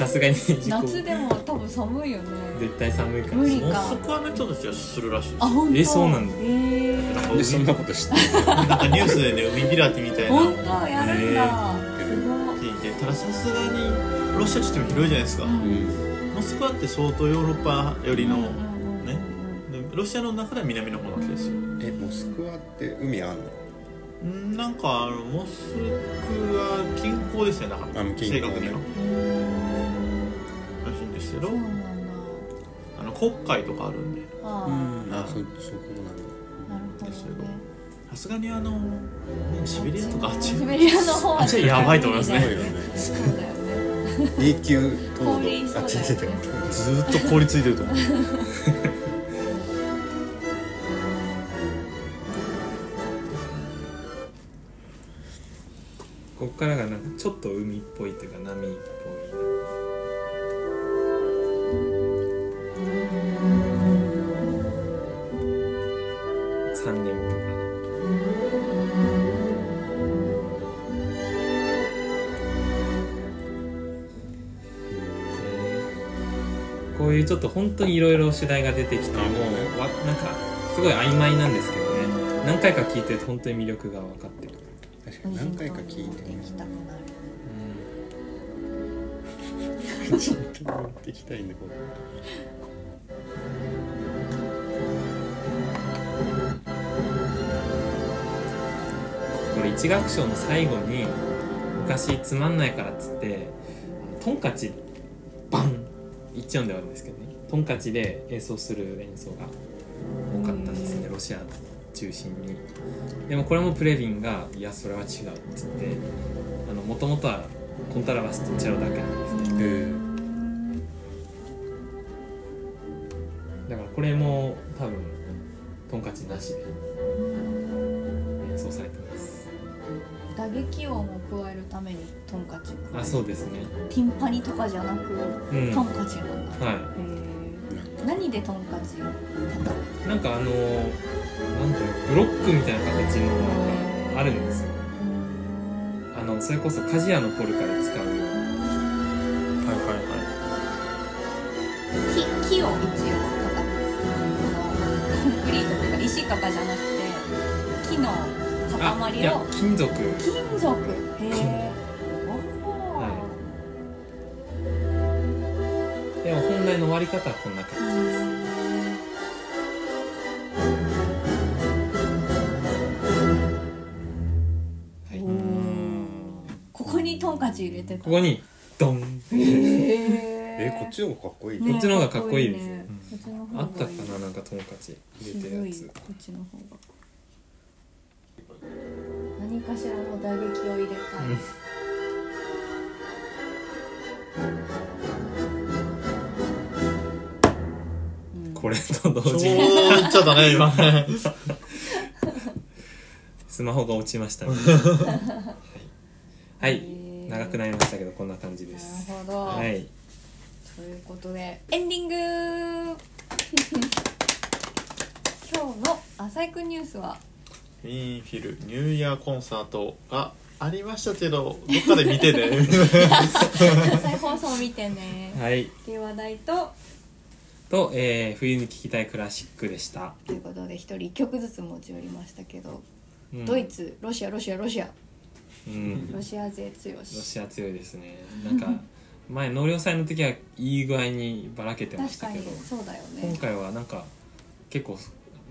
Speaker 3: す
Speaker 1: がに
Speaker 3: 夏でも多分寒いよね。
Speaker 1: 絶対寒いから。
Speaker 3: 無理か。
Speaker 2: モスクワの人たちはするらしいです
Speaker 3: あ本当？
Speaker 1: えそうなんだ。
Speaker 3: え。ー
Speaker 2: なんか
Speaker 4: そんなこと知ってる
Speaker 2: なんかニュースでね海開きみたいな。のを
Speaker 3: 本当？やるんだすごい
Speaker 2: 聞いてたださすがにロシア地っても広いじゃないですか、
Speaker 4: うん。
Speaker 2: モスクワって相当ヨーロッパ寄りの、ね。でロシアの中では南の方なわけですよ。
Speaker 4: えモスクワって海あんの？
Speaker 2: んなんかあのモスクワ近郊ですねだから。
Speaker 4: あ近郊
Speaker 2: 正確にはですけどあの黒海とかあるんで。
Speaker 3: あ
Speaker 4: あそそこ
Speaker 3: あなるほど
Speaker 2: ですけど。
Speaker 3: ね
Speaker 2: さすがにあの、ね、シベリアとかあっち。
Speaker 3: シベリアの方は
Speaker 2: あっちはやばいと思います。ね。
Speaker 3: そうだよね。
Speaker 4: 永久凍土あ違う違う違う
Speaker 2: ずーっと凍りついてると思う
Speaker 1: ここからがなんかちょっと海っぽいというか波っぽいちょっと本当にいろいろ主題が出てきてもうわなんかすごい曖昧なんですけどね。何回か聞いてると本当に魅力が分かってくる。
Speaker 4: 確かに何回か聞いて
Speaker 3: 行きたくなる
Speaker 4: ちょっと持ってきたいん。だ こ
Speaker 1: これ一楽章の最後に昔つまんないからっつってトンカチバン一音ではあるんですけどね。トンカチで演奏する演奏が多かったんですね。ロシア中心に。でもこれもプレビンが「いやそれは違う」っつってもともとはコントラバスとチェロだけなんですね。
Speaker 4: へ
Speaker 1: だからこれもあそうですね。
Speaker 3: ティンパニとかじゃなく、
Speaker 1: うん。
Speaker 3: トンカチなんだ。
Speaker 1: は
Speaker 3: へー。何でトンカチを？叩く
Speaker 1: いなんかあのなんていうのブロックみたいな形のなんかあるんですよ。あのそれこそ鍛冶屋のポルカで使う。ような
Speaker 2: はいはいはい。
Speaker 3: 木木を一応叩くそのコンクリートというか石とかじゃなくて木の
Speaker 1: あいや
Speaker 3: 塊を
Speaker 1: 金属。
Speaker 3: 金属。へえ
Speaker 1: の割り方はこんな感じです。はい。
Speaker 3: ここにトンカチ入れてた。
Speaker 1: ここにドン。
Speaker 3: へ
Speaker 4: えこっちの方がかっこいい
Speaker 1: こっちの方がかっこいいです。あったかな？なんかトンカチ入れてるやつ。
Speaker 3: こっちの方が。何かかしらの打撃を入れたい、うん
Speaker 1: これと同時に。
Speaker 2: 言っちゃったね今ね。
Speaker 1: スマホが落ちました。ね はい、長くなりましたけどこんな感じです。
Speaker 3: なるほど、
Speaker 1: はい。
Speaker 3: ということでエンディング。今日の浅井くんニュースは？
Speaker 2: ミーンフィルニューイヤーコンサートがありましたけどどっかで見てね。
Speaker 3: 再放送見てね。
Speaker 1: はい。
Speaker 3: っていう話題と
Speaker 1: と、えー冬に聴きたいクラシックでした、
Speaker 3: ということで一人一曲ずつ持ち寄りましたけど、
Speaker 1: うん。
Speaker 3: ドイツロシアロシアロシア。
Speaker 1: うん。
Speaker 3: ロシア勢強し。
Speaker 1: ロシア強いですね。なんか 前納涼祭の時はいい具合にばらけてまし
Speaker 3: 確かに
Speaker 1: たけど
Speaker 3: そうだよ
Speaker 1: 今
Speaker 3: ね
Speaker 1: 回はなんか結構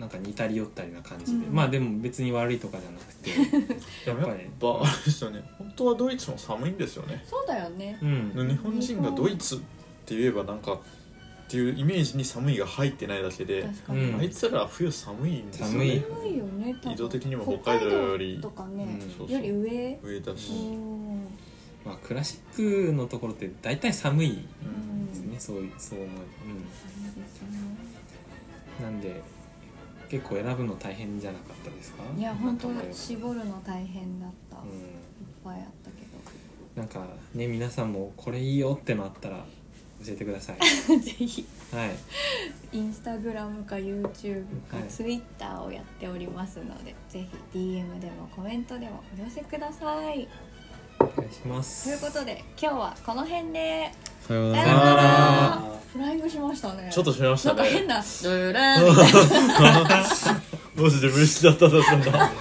Speaker 1: なんか似たり寄ったりな感じで、
Speaker 3: うん。
Speaker 1: まあでも別に悪いとかじゃなくて やっぱり
Speaker 2: やっぱあれですよね。本当はドイツも寒いんですよね。
Speaker 3: そうだよね。
Speaker 1: うん。
Speaker 2: 日本人がドイツって言えばなんかっていうイメージに寒いが入ってないだけで
Speaker 3: 確かに、
Speaker 1: うん。
Speaker 2: あいつらは冬寒いんですよ
Speaker 1: 寒い。
Speaker 2: ね
Speaker 3: 寒いよね多分。
Speaker 2: 移動的にも北海道より。
Speaker 3: 北海道とかね、
Speaker 1: うん
Speaker 2: そうそう。
Speaker 3: より上？
Speaker 2: 上だし、
Speaker 3: うん。
Speaker 1: まあクラシックのところって大体寒い
Speaker 2: うん
Speaker 1: ですねそうそう思う、
Speaker 3: そうですね。
Speaker 1: うん、なんで結構選ぶの大変じゃなかったですか？
Speaker 3: いや本当
Speaker 1: なんかね
Speaker 3: 絞るの大変だった、いっ
Speaker 1: う
Speaker 3: ぱいあったけ
Speaker 1: ん、なんかね皆さんもこれいいよってのあったら教えてください。
Speaker 3: ど ぜひ。
Speaker 1: はい。
Speaker 3: インスタグラムか YouTube か
Speaker 1: はい。
Speaker 3: Twitter をやっておりますので、ぜひ DM でもコメントでもお寄せください。
Speaker 1: お願いします。
Speaker 3: ということで今日はこの辺で。さような
Speaker 2: なら。
Speaker 3: らフライングしましたね。
Speaker 2: ちょっとしましたね。
Speaker 3: なんか変な。ドゥルーンみたいな。
Speaker 2: マジで無視だっただったんだ